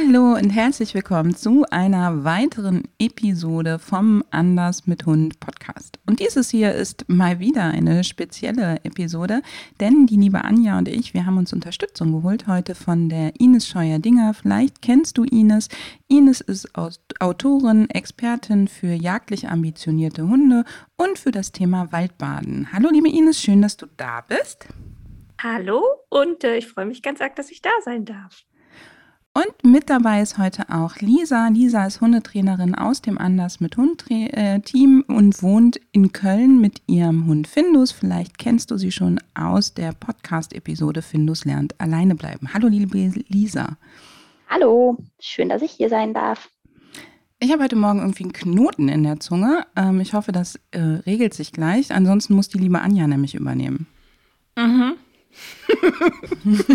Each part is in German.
Hallo und herzlich willkommen zu einer weiteren Episode vom Anders mit Hund Podcast. Und dieses hier ist mal wieder eine spezielle Episode, denn die liebe Anja und ich, wir haben uns Unterstützung geholt heute von der Ines Scheuer-Dinger. Vielleicht kennst du Ines. Ines ist Autorin, Expertin für jagdlich ambitionierte Hunde und für das Thema Waldbaden. Hallo liebe Ines, schön, dass du da bist. Hallo und äh, ich freue mich ganz arg, dass ich da sein darf. Und mit dabei ist heute auch Lisa. Lisa ist Hundetrainerin aus dem Anders mit Hund äh, Team und wohnt in Köln mit ihrem Hund Findus. Vielleicht kennst du sie schon aus der Podcast-Episode Findus lernt alleine bleiben. Hallo, liebe Lisa. Hallo, schön, dass ich hier sein darf. Ich habe heute Morgen irgendwie einen Knoten in der Zunge. Ähm, ich hoffe, das äh, regelt sich gleich. Ansonsten muss die liebe Anja nämlich übernehmen. Mhm.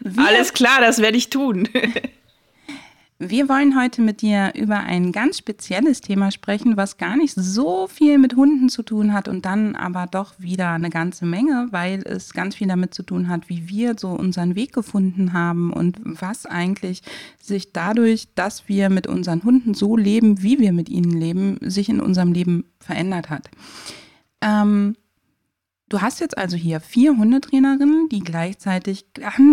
Wir, Alles klar, das werde ich tun. wir wollen heute mit dir über ein ganz spezielles Thema sprechen, was gar nicht so viel mit Hunden zu tun hat und dann aber doch wieder eine ganze Menge, weil es ganz viel damit zu tun hat, wie wir so unseren Weg gefunden haben und was eigentlich sich dadurch, dass wir mit unseren Hunden so leben, wie wir mit ihnen leben, sich in unserem Leben verändert hat. Ähm, Du hast jetzt also hier vier Hundetrainerinnen, die gleichzeitig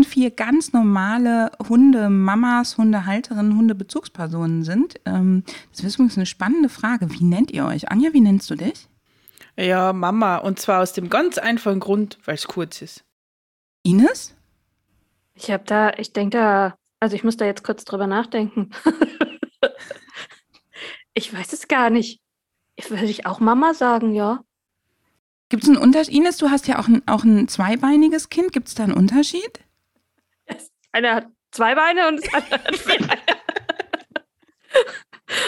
vier ganz normale Hundemamas, Hundehalterinnen, Hundebezugspersonen sind. Ähm, das ist übrigens eine spannende Frage. Wie nennt ihr euch? Anja, wie nennst du dich? Ja, Mama. Und zwar aus dem ganz einfachen Grund, weil es kurz ist. Ines? Ich habe da, ich denke da, also ich muss da jetzt kurz drüber nachdenken. ich weiß es gar nicht. Würde ich auch Mama sagen, ja. Gibt es einen Unterschied? Ines, du hast ja auch ein, auch ein zweibeiniges Kind. Gibt es da einen Unterschied? Einer hat zwei Beine und das andere hat vier Beine.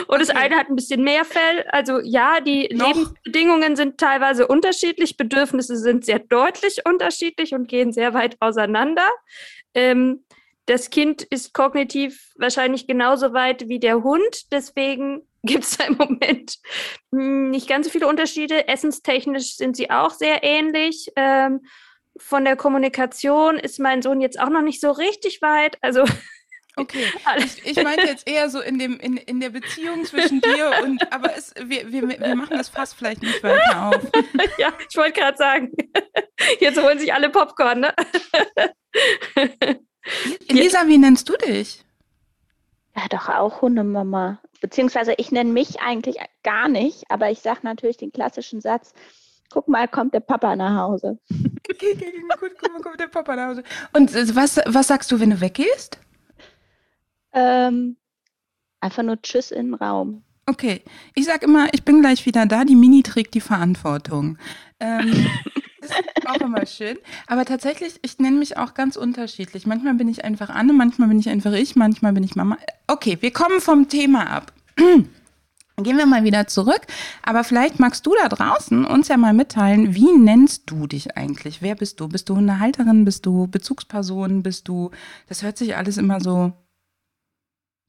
Und okay. das eine hat ein bisschen mehr Fell. Also ja, die Noch? Lebensbedingungen sind teilweise unterschiedlich, Bedürfnisse sind sehr deutlich unterschiedlich und gehen sehr weit auseinander. Ähm, das Kind ist kognitiv wahrscheinlich genauso weit wie der Hund. Deswegen gibt es da im Moment nicht ganz so viele Unterschiede. Essenstechnisch sind sie auch sehr ähnlich. Ähm, von der Kommunikation ist mein Sohn jetzt auch noch nicht so richtig weit. Also Okay, ich, ich meinte jetzt eher so in, dem, in, in der Beziehung zwischen dir und, aber es, wir, wir, wir machen das fast vielleicht nicht weiter auf. ja, ich wollte gerade sagen, jetzt holen sich alle Popcorn, ne? Elisa, wie nennst du dich? Ja, doch auch Hundemama. Beziehungsweise ich nenne mich eigentlich gar nicht, aber ich sage natürlich den klassischen Satz, guck mal, kommt der Papa nach Hause. Guck mal, kommt der Papa nach Hause. Und äh, was, was sagst du, wenn du weggehst? Ähm, einfach nur Tschüss in den Raum. Okay, ich sage immer, ich bin gleich wieder da, die Mini trägt die Verantwortung. Ähm, auch immer schön. Aber tatsächlich, ich nenne mich auch ganz unterschiedlich. Manchmal bin ich einfach Anne, manchmal bin ich einfach ich, manchmal bin ich Mama. Okay, wir kommen vom Thema ab. Gehen wir mal wieder zurück. Aber vielleicht magst du da draußen uns ja mal mitteilen, wie nennst du dich eigentlich? Wer bist du? Bist du Hundehalterin? Bist du Bezugsperson? Bist du. Das hört sich alles immer so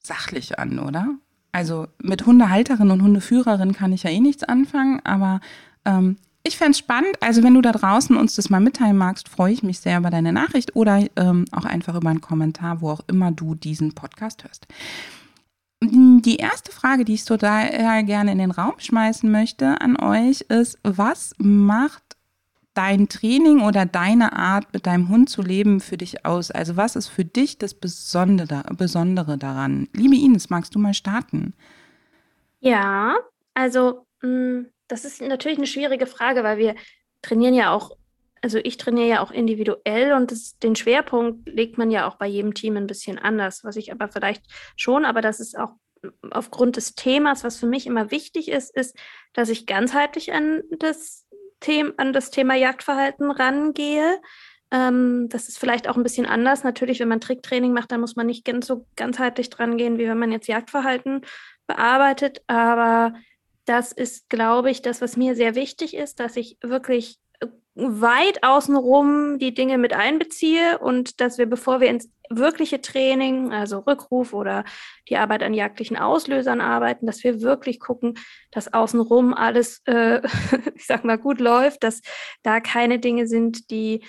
sachlich an, oder? Also mit Hundehalterin und Hundeführerin kann ich ja eh nichts anfangen, aber ähm, ich fände es spannend. Also, wenn du da draußen uns das mal mitteilen magst, freue ich mich sehr über deine Nachricht oder ähm, auch einfach über einen Kommentar, wo auch immer du diesen Podcast hörst. Die erste Frage, die ich total gerne in den Raum schmeißen möchte an euch, ist: Was macht dein Training oder deine Art, mit deinem Hund zu leben, für dich aus? Also, was ist für dich das Besondere, Besondere daran? Liebe Ines, magst du mal starten? Ja, also. Mh mm, das ist natürlich eine schwierige Frage, weil wir trainieren ja auch, also ich trainiere ja auch individuell und das, den Schwerpunkt legt man ja auch bei jedem Team ein bisschen anders, was ich aber vielleicht schon, aber das ist auch aufgrund des Themas, was für mich immer wichtig ist, ist, dass ich ganzheitlich an das Thema, an das Thema Jagdverhalten rangehe. Ähm, das ist vielleicht auch ein bisschen anders. Natürlich, wenn man Tricktraining macht, dann muss man nicht ganz so ganzheitlich dran gehen, wie wenn man jetzt Jagdverhalten bearbeitet. Aber das ist, glaube ich, das, was mir sehr wichtig ist, dass ich wirklich weit außenrum die Dinge mit einbeziehe und dass wir, bevor wir ins wirkliche Training, also Rückruf oder die Arbeit an jagdlichen Auslösern arbeiten, dass wir wirklich gucken, dass außenrum alles, äh, ich sag mal, gut läuft, dass da keine Dinge sind, die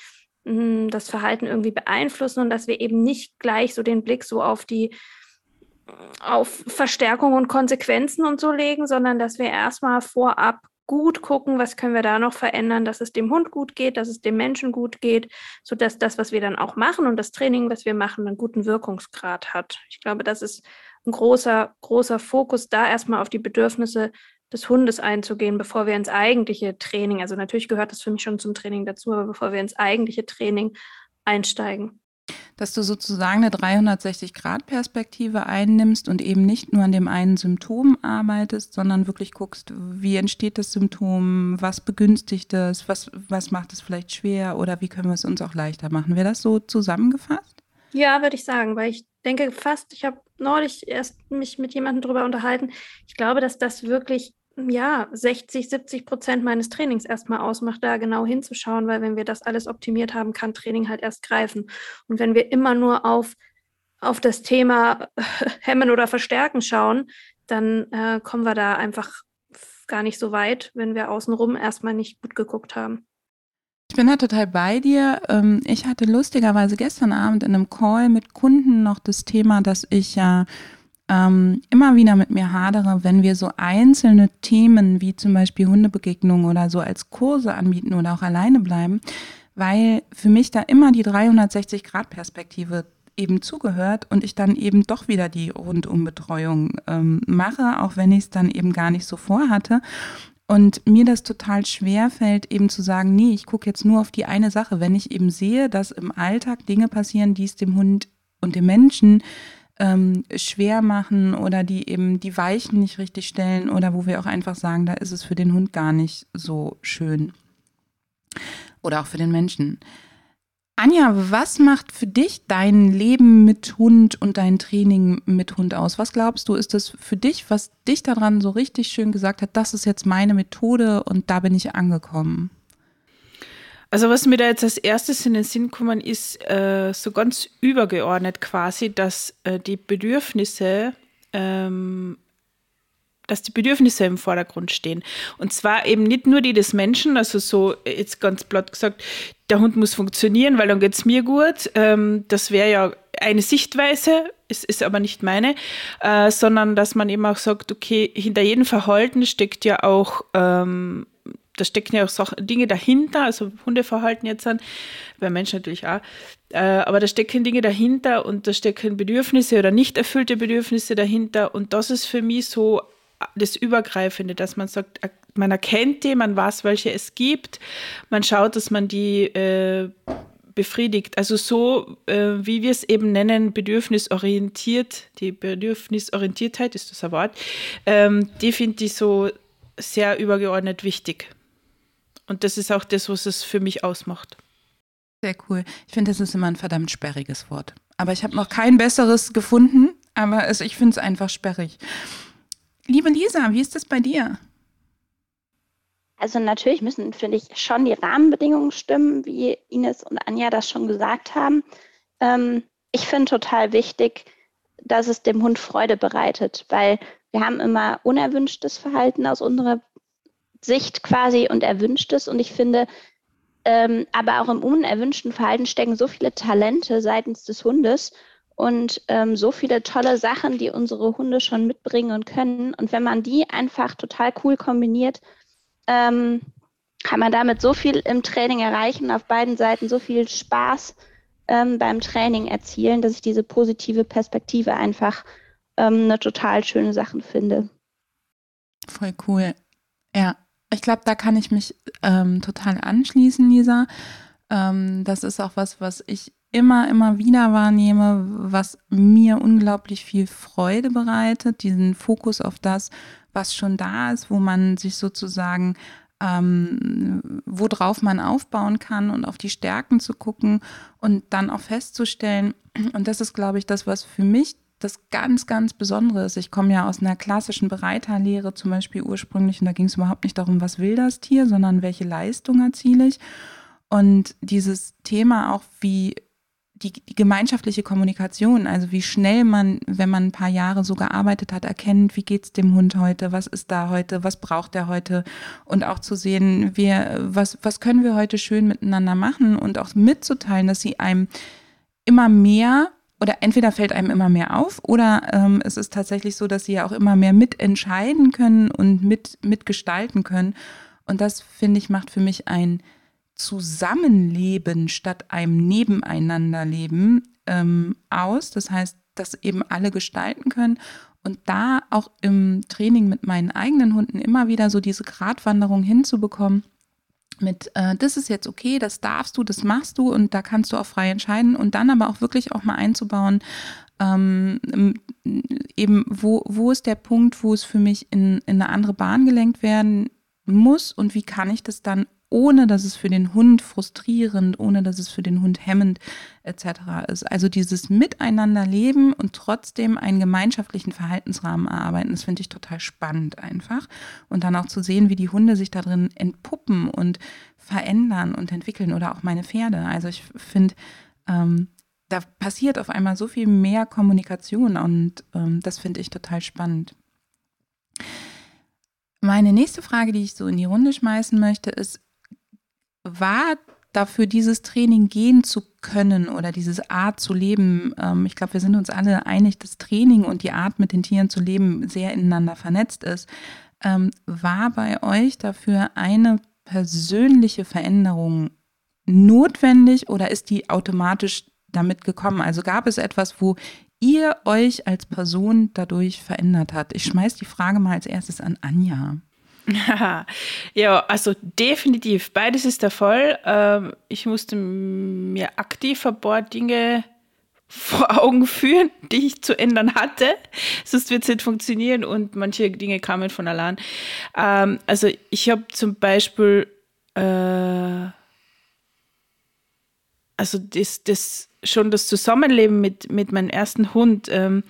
mh, hm, das Verhalten irgendwie beeinflussen und dass wir eben nicht gleich so den Blick so auf die auf Verstärkung und Konsequenzen und so legen, sondern dass wir erstmal vorab gut gucken, was können wir da noch verändern, dass es dem Hund gut geht, dass es dem Menschen gut geht, sodass das, was wir dann auch machen und das Training, was wir machen, einen guten Wirkungsgrad hat. Ich glaube, das ist ein großer, großer Fokus, da erstmal auf die Bedürfnisse des Hundes einzugehen, bevor wir ins eigentliche Training, also natürlich gehört das für mich schon zum Training dazu, aber bevor wir ins eigentliche Training einsteigen dass du sozusagen eine 360-Grad-Perspektive einnimmst und eben nicht nur an dem einen Symptom arbeitest, sondern wirklich guckst, wie entsteht das Symptom, was begünstigt es, was, was macht es vielleicht schwer oder wie können wir es uns auch leichter machen. Wäre das so zusammengefasst? Ja, würde ich sagen, weil ich denke fast, ich habe neulich erst mich mit jemandem darüber unterhalten. Ich glaube, dass das wirklich ja, 60, 70 Prozent meines Trainings erstmal ausmacht, da genau hinzuschauen, weil wenn wir das alles optimiert haben, kann Training halt erst greifen. Und wenn wir immer nur auf, auf das Thema Hemmen oder Verstärken schauen, dann äh, kommen wir da einfach gar nicht so weit, wenn wir außenrum erstmal nicht gut geguckt haben. Ich bin da total bei dir. Ähm, ich hatte lustigerweise gestern Abend in einem Call mit Kunden noch das Thema, dass ich ja ähm, immer wieder mit mir hadere, wenn wir so einzelne Themen wie zum Beispiel Hundebegegnungen oder so als Kurse anbieten oder auch alleine bleiben, weil für mich da immer die 360-Grad-Perspektive eben zugehört und ich dann eben doch wieder die Rundumbetreuung ähm, mache, auch wenn ich es dann eben gar nicht so vorhatte. Und mir das total schwer fällt, eben zu sagen, nee, ich gucke jetzt nur auf die eine Sache. Wenn ich eben sehe, dass im Alltag Dinge passieren, die es dem Hund und dem Menschen ähm, schwer machen oder die eben die Weichen nicht richtig stellen oder wo wir auch einfach sagen, da ist es für den Hund gar nicht so schön. Oder auch für den Menschen. Anja, was macht für dich dein Leben mit Hund und dein Training mit Hund aus? Was glaubst du, ist das für dich, was dich daran so richtig schön gesagt hat, das ist jetzt meine Methode und da bin ich angekommen? Also was mir da jetzt als erstes in den Sinn kommen ist, äh, so ganz übergeordnet quasi, dass äh, die Bedürfnisse, ähm, dass die Bedürfnisse im Vordergrund stehen. Und zwar eben nicht nur die des Menschen, also so jetzt ganz platt gesagt, der Hund muss funktionieren, weil dann geht es mir gut. Ähm, das wäre ja eine Sichtweise, es ist aber nicht meine, äh, sondern dass man eben auch sagt, okay, hinter jedem Verhalten steckt ja auch ähm, da stecken ja auch Sachen, Dinge dahinter, also Hundeverhalten jetzt an, bei Menschen natürlich auch, äh, aber da stecken Dinge dahinter und da stecken Bedürfnisse oder nicht erfüllte Bedürfnisse dahinter und das ist für mich so das Übergreifende, dass man sagt, man erkennt die, man weiß, welche es gibt, man schaut, dass man die äh, befriedigt. Also so, äh, wie wir es eben nennen, bedürfnisorientiert, die Bedürfnisorientiertheit ist das ein Wort, ähm, die finde ich so sehr übergeordnet wichtig. Und das ist auch das, was es für mich ausmacht. Sehr cool. Ich finde, das ist immer ein verdammt sperriges Wort. Aber ich habe noch kein besseres gefunden, aber es, ich finde es einfach sperrig. Liebe Lisa, wie ist das bei dir? Also natürlich müssen, finde ich, schon die Rahmenbedingungen stimmen, wie Ines und Anja das schon gesagt haben. Ähm, ich finde total wichtig, dass es dem Hund Freude bereitet, weil wir haben immer unerwünschtes Verhalten aus unserer Sicht quasi und Erwünschtes. Und ich finde, ähm, aber auch im unerwünschten Verhalten stecken so viele Talente seitens des Hundes und ähm, so viele tolle Sachen, die unsere Hunde schon mitbringen und können. Und wenn man die einfach total cool kombiniert, ähm, kann man damit so viel im Training erreichen, auf beiden Seiten so viel Spaß ähm, beim Training erzielen, dass ich diese positive Perspektive einfach ähm, eine total schöne Sache finde. Voll cool. Ja, ich glaube, da kann ich mich ähm, total anschließen, Lisa. Ähm, das ist auch was, was ich immer, immer wieder wahrnehme, was mir unglaublich viel Freude bereitet, diesen Fokus auf das, was schon da ist, wo man sich sozusagen ähm, worauf man aufbauen kann und auf die Stärken zu gucken und dann auch festzustellen, und das ist, glaube ich, das, was für mich das ganz, ganz Besondere ist. Ich komme ja aus einer klassischen Bereiterlehre zum Beispiel ursprünglich und da ging es überhaupt nicht darum, was will das Tier, sondern welche Leistung erziele ich. Und dieses Thema auch, wie die, die, gemeinschaftliche Kommunikation, also wie schnell man, wenn man ein paar Jahre so gearbeitet hat, erkennt, wie geht's dem Hund heute, was ist da heute, was braucht er heute und auch zu sehen, wir, was, was können wir heute schön miteinander machen und auch mitzuteilen, dass sie einem immer mehr oder entweder fällt einem immer mehr auf oder ähm, es ist tatsächlich so, dass sie ja auch immer mehr mitentscheiden können und mit, mitgestalten können. Und das, finde ich, macht für mich ein Zusammenleben statt einem Nebeneinanderleben ähm, aus. Das heißt, dass eben alle gestalten können und da auch im Training mit meinen eigenen Hunden immer wieder so diese Gratwanderung hinzubekommen mit, äh, das ist jetzt okay, das darfst du, das machst du und da kannst du auch frei entscheiden und dann aber auch wirklich auch mal einzubauen, ähm, eben wo, wo ist der Punkt, wo es für mich in, in eine andere Bahn gelenkt werden muss und wie kann ich das dann ohne dass es für den Hund frustrierend, ohne dass es für den Hund hemmend etc. ist. Also dieses Miteinanderleben und trotzdem einen gemeinschaftlichen Verhaltensrahmen erarbeiten, das finde ich total spannend einfach. Und dann auch zu sehen, wie die Hunde sich da drin entpuppen und verändern und entwickeln oder auch meine Pferde. Also ich finde, ähm, da passiert auf einmal so viel mehr Kommunikation und ähm, das finde ich total spannend. Meine nächste Frage, die ich so in die Runde schmeißen möchte, ist, war dafür, dieses Training gehen zu können oder diese Art zu leben. Ähm, ich glaube, wir sind uns alle einig, dass Training und die Art, mit den Tieren zu leben, sehr ineinander vernetzt ist. Ähm, war bei euch dafür eine persönliche Veränderung notwendig oder ist die automatisch damit gekommen? Also gab es etwas, wo ihr euch als Person dadurch verändert hat? Ich schmeiß die Frage mal als erstes an Anja. ja, also definitiv. Beides ist der Fall. Ähm, ich musste mir aktiv ein paar Dinge vor Augen führen, die ich zu ändern hatte. Sonst wird es nicht funktionieren und manche Dinge kamen von allein. Ähm, also ich habe zum Beispiel äh, also das, das schon das Zusammenleben mit, mit meinem ersten Hund. Ähm,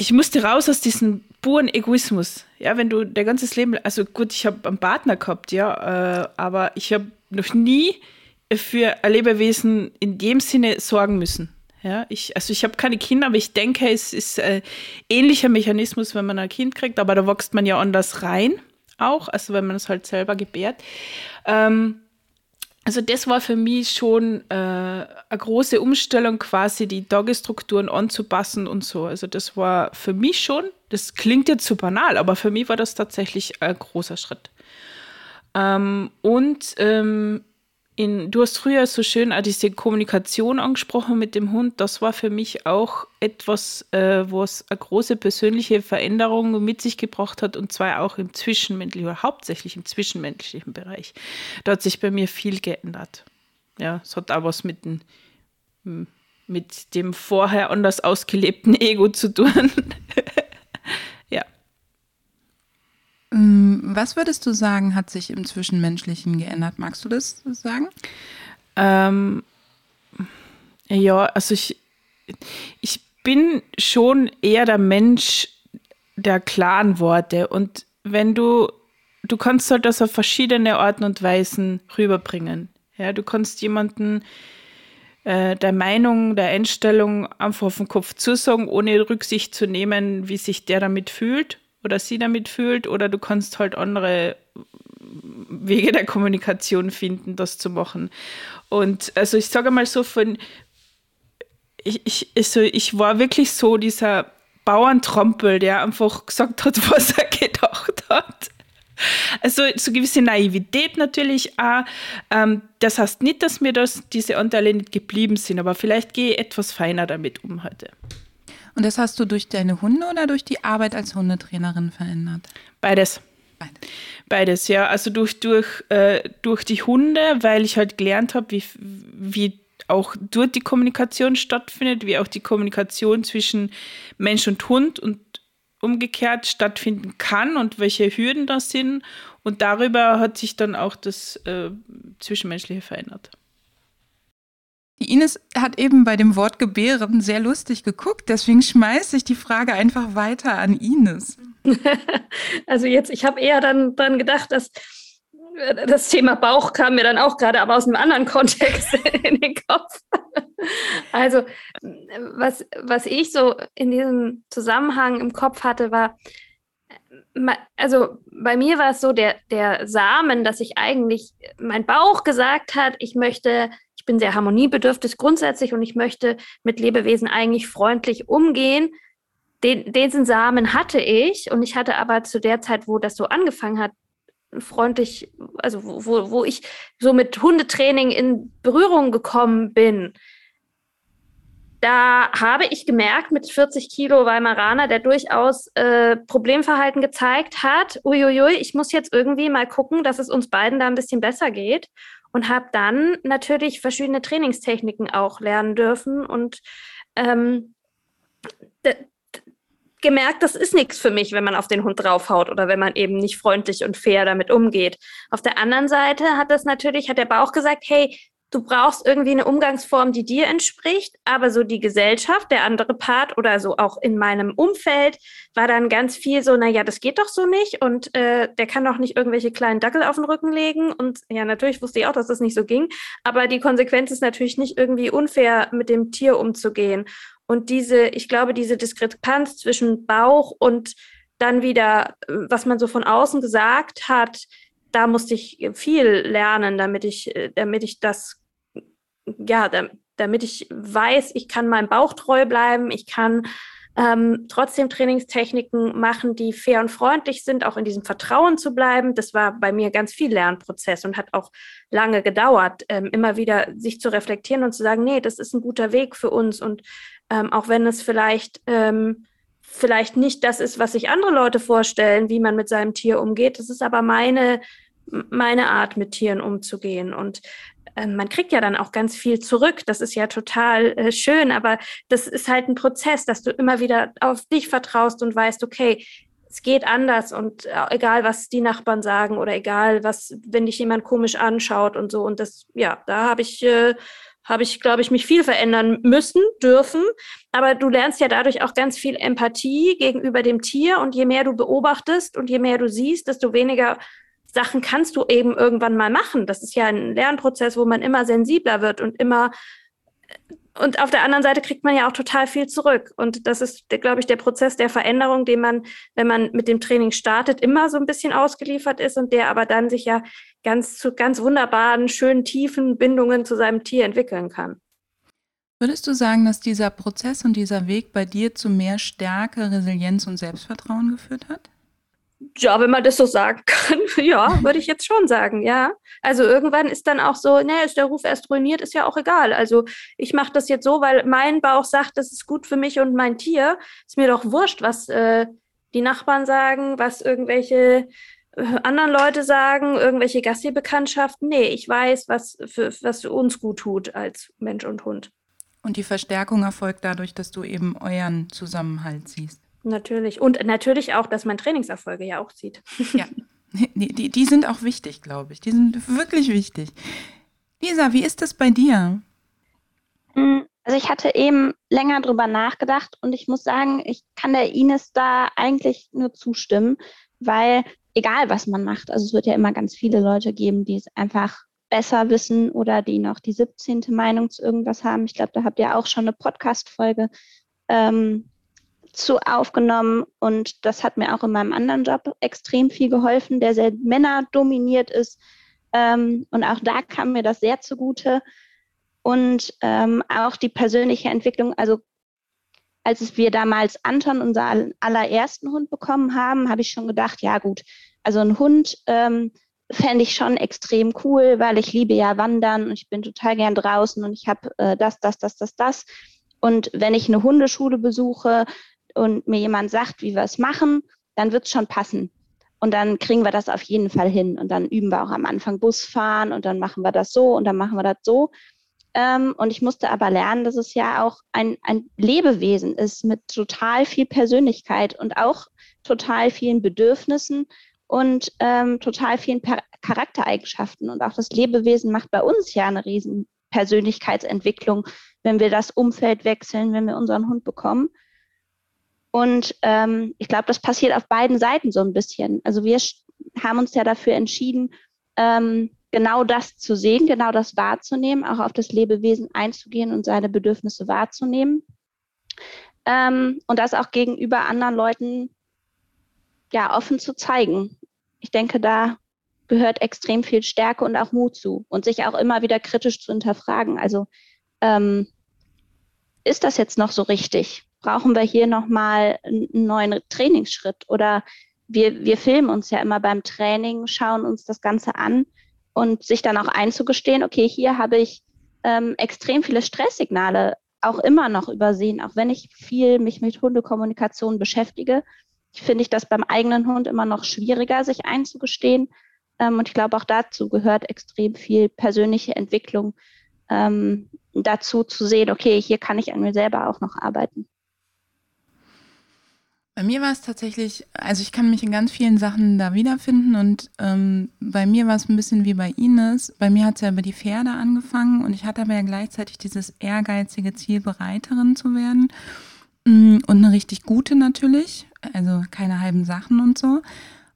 ich musste raus aus diesem puren Egoismus. Ja, wenn du dein ganzes Leben, also gut, ich habe einen Partner gehabt, ja, äh, aber ich habe noch nie für ein Lebewesen in dem Sinne sorgen müssen. Ja, ich, also ich habe keine Kinder, aber ich denke, es ist ein ähnlicher Mechanismus, wenn man ein Kind kriegt, aber da wächst man ja anders rein auch, also wenn man es halt selber gebärt. Ähm, also das war für mich schon äh, eine große Umstellung, quasi die Tagesstrukturen anzupassen und so. Also das war für mich schon, das klingt jetzt zu banal, aber für mich war das tatsächlich ein großer Schritt. Ähm, und ähm, in, du hast früher so schön auch diese Kommunikation angesprochen mit dem Hund. Das war für mich auch etwas, äh, was eine große persönliche Veränderung mit sich gebracht hat und zwar auch im zwischenmenschlichen oder hauptsächlich im zwischenmenschlichen Bereich. Da hat sich bei mir viel geändert. Ja, es hat auch was mit dem, mit dem vorher anders ausgelebten Ego zu tun. Ähm, was würdest du sagen, hat sich im Zwischenmenschlichen geändert? Magst du das sagen? Ähm, ja, also ich, ich bin schon eher der Mensch der klaren Worte. Und wenn du, du kannst halt das auf verschiedene Arten und Weisen rüberbringen. Ja, du kannst jemanden äh, der Meinung, der Einstellung einfach auf den Kopf zusagen, ohne Rücksicht zu nehmen, wie sich der damit fühlt oder sie damit fühlt, oder du kannst halt andere Wege der Kommunikation finden, das zu machen. Und also ich sage mal so von, ich, ich, also ich war wirklich so dieser Bauerntrompel, der einfach gesagt hat, was er gedacht hat. Also so gewisse Naivität natürlich auch. Ähm, das heißt nicht, dass mir das, diese Anteile nicht geblieben sind, aber vielleicht gehe ich etwas feiner damit um heute. Und das hast du durch deine Hunde oder durch die Arbeit als Hundetrainerin verändert? Beides. Beides, Beides ja. Also durch, durch, äh, durch die Hunde, weil ich halt gelernt habe, wie, wie auch dort die Kommunikation stattfindet, wie auch die Kommunikation zwischen Mensch und Hund und umgekehrt stattfinden kann und welche Hürden das sind Und darüber hat sich dann auch das äh, Zwischenmenschliche verändert. Die Ines hat eben bei dem Wort Gebären sehr lustig geguckt, deswegen schmeiße ich die Frage einfach weiter an Ines. Also jetzt, ich habe eher dann dran gedacht, dass äh, das Thema Bauch kam mir dann auch gerade, aber aus einem anderen Kontext in den Kopf. Also was, was ich so in diesem Zusammenhang im Kopf hatte, war, also bei mir war es so, der, der Samen, dass ich eigentlich, mein Bauch gesagt hat, ich möchte, bin sehr harmoniebedürftig grundsätzlich und ich möchte mit Lebewesen eigentlich freundlich umgehen. Den, diesen Samen hatte ich und ich hatte aber zu der Zeit, wo das so angefangen hat, freundlich, also wo, wo ich so mit Hundetraining in Berührung gekommen bin, da habe ich gemerkt, mit 40 Kilo Weimaraner, der durchaus äh, Problemverhalten gezeigt hat, uiuiui, ich muss jetzt irgendwie mal gucken, dass es uns beiden da ein bisschen besser geht. Und habe dann natürlich verschiedene Trainingstechniken auch lernen dürfen und ähm, gemerkt, das ist nichts für mich, wenn man auf den Hund draufhaut oder wenn man eben nicht freundlich und fair damit umgeht. Auf der anderen Seite hat das natürlich, hat der Bauch gesagt, hey, du brauchst irgendwie eine Umgangsform, die dir entspricht, aber so die Gesellschaft, der andere Part oder so auch in meinem Umfeld war dann ganz viel so, naja, das geht doch so nicht und äh, der kann doch nicht irgendwelche kleinen Dackel auf den Rücken legen und ja, natürlich wusste ich auch, dass das nicht so ging, aber die Konsequenz ist natürlich nicht irgendwie unfair mit dem Tier umzugehen. Und diese, ich glaube, diese Diskrepanz zwischen Bauch und dann wieder, was man so von außen gesagt hat, da musste ich viel lernen, damit ich, äh, damit ich das ja, damit ich weiß, ich kann meinem Bauch treu bleiben, ich kann ähm, trotzdem Trainingstechniken machen, die fair und freundlich sind, auch in diesem Vertrauen zu bleiben. Das war bei mir ganz viel Lernprozess und hat auch lange gedauert, ähm, immer wieder sich zu reflektieren und zu sagen, nee, das ist ein guter Weg für uns. Und ähm, auch wenn es vielleicht, ähm, vielleicht nicht das ist, was sich andere Leute vorstellen, wie man mit seinem Tier umgeht, das ist aber meine, meine Art, mit Tieren umzugehen. Und man kriegt ja dann auch ganz viel zurück. Das ist ja total äh, schön, aber das ist halt ein Prozess, dass du immer wieder auf dich vertraust und weißt, okay, es geht anders und äh, egal, was die Nachbarn sagen oder egal, was, wenn dich jemand komisch anschaut und so. Und das, ja, da habe ich, äh, habe ich, glaube ich, mich viel verändern müssen, dürfen. Aber du lernst ja dadurch auch ganz viel Empathie gegenüber dem Tier und je mehr du beobachtest und je mehr du siehst, desto weniger Sachen kannst du eben irgendwann mal machen. Das ist ja ein Lernprozess, wo man immer sensibler wird und immer und auf der anderen Seite kriegt man ja auch total viel zurück. Und das ist, glaube ich, der Prozess der Veränderung, den man, wenn man mit dem Training startet, immer so ein bisschen ausgeliefert ist und der aber dann sich ja ganz zu ganz wunderbaren, schönen, tiefen Bindungen zu seinem Tier entwickeln kann. Würdest du sagen, dass dieser Prozess und dieser Weg bei dir zu mehr Stärke, Resilienz und Selbstvertrauen geführt hat? Ja, wenn man das so sagen kann, ja, würde ich jetzt schon sagen, ja. Also irgendwann ist dann auch so, ne, ist der Ruf erst ruiniert, ist ja auch egal. Also ich mache das jetzt so, weil mein Bauch sagt, das ist gut für mich und mein Tier. Ist mir doch wurscht, was äh, die Nachbarn sagen, was irgendwelche äh, anderen Leute sagen, irgendwelche Gassi-Bekanntschaften. Nee, ich weiß, was für, was für uns gut tut als Mensch und Hund. Und die Verstärkung erfolgt dadurch, dass du eben euren Zusammenhalt siehst. Natürlich. Und natürlich auch, dass man Trainingserfolge ja auch sieht. Ja, die, die, die sind auch wichtig, glaube ich. Die sind wirklich wichtig. Lisa, wie ist das bei dir? Hm, also ich hatte eben länger drüber nachgedacht und ich muss sagen, ich kann der Ines da eigentlich nur zustimmen, weil egal was man macht, also es wird ja immer ganz viele Leute geben, die es einfach besser wissen oder die noch die 17. Meinung zu irgendwas haben. Ich glaube, da habt ihr auch schon eine Podcast-Folge ähm, zu aufgenommen und das hat mir auch in meinem anderen Job extrem viel geholfen, der sehr männerdominiert ist. Ähm, und auch da kam mir das sehr zugute. Und ähm, auch die persönliche Entwicklung, also als wir damals Anton, unseren allerersten Hund bekommen haben, habe ich schon gedacht, ja gut, also ein Hund ähm, fände ich schon extrem cool, weil ich liebe ja Wandern und ich bin total gern draußen und ich habe äh, das, das, das, das, das. Und wenn ich eine Hundeschule besuche, und mir jemand sagt, wie wir es machen, dann wird es schon passen. Und dann kriegen wir das auf jeden Fall hin. Und dann üben wir auch am Anfang Bus fahren und dann machen wir das so und dann machen wir das so. Ähm, und ich musste aber lernen, dass es ja auch ein, ein Lebewesen ist mit total viel Persönlichkeit und auch total vielen Bedürfnissen. und ähm, total vielen per Charaktereigenschaften. Und auch das Lebewesen macht bei uns ja eine riesen Persönlichkeitsentwicklung, wenn wir das Umfeld wechseln, wenn wir unseren Hund bekommen. Und ähm, ich glaube, das passiert auf beiden Seiten so ein bisschen. Also wir haben uns ja dafür entschieden, ähm, genau das zu sehen, genau das wahrzunehmen, auch auf das Lebewesen einzugehen und seine Bedürfnisse wahrzunehmen. Ähm, und das auch gegenüber anderen Leuten ja offen zu zeigen. Ich denke, da gehört extrem viel Stärke und auch Mut zu und sich auch immer wieder kritisch zu hinterfragen. Also ähm, ist das jetzt noch so richtig? Brauchen wir hier nochmal einen neuen Trainingsschritt? Oder wir, wir filmen uns ja immer beim Training, schauen uns das Ganze an und sich dann auch einzugestehen, okay, hier habe ich ähm, extrem viele Stresssignale auch immer noch übersehen, auch wenn ich viel mich mit Hundekommunikation beschäftige, finde ich das beim eigenen Hund immer noch schwieriger, sich einzugestehen. Ähm, und ich glaube, auch dazu gehört extrem viel persönliche Entwicklung, ähm, dazu zu sehen, okay, hier kann ich an mir selber auch noch arbeiten. Bei mir war es tatsächlich, also ich kann mich in ganz vielen Sachen da wiederfinden und ähm, bei mir war es ein bisschen wie bei Ines. Bei mir hat es ja über die Pferde angefangen und ich hatte aber ja gleichzeitig dieses ehrgeizige Ziel, Bereiterin zu werden mm, und eine richtig gute natürlich, also keine halben Sachen und so.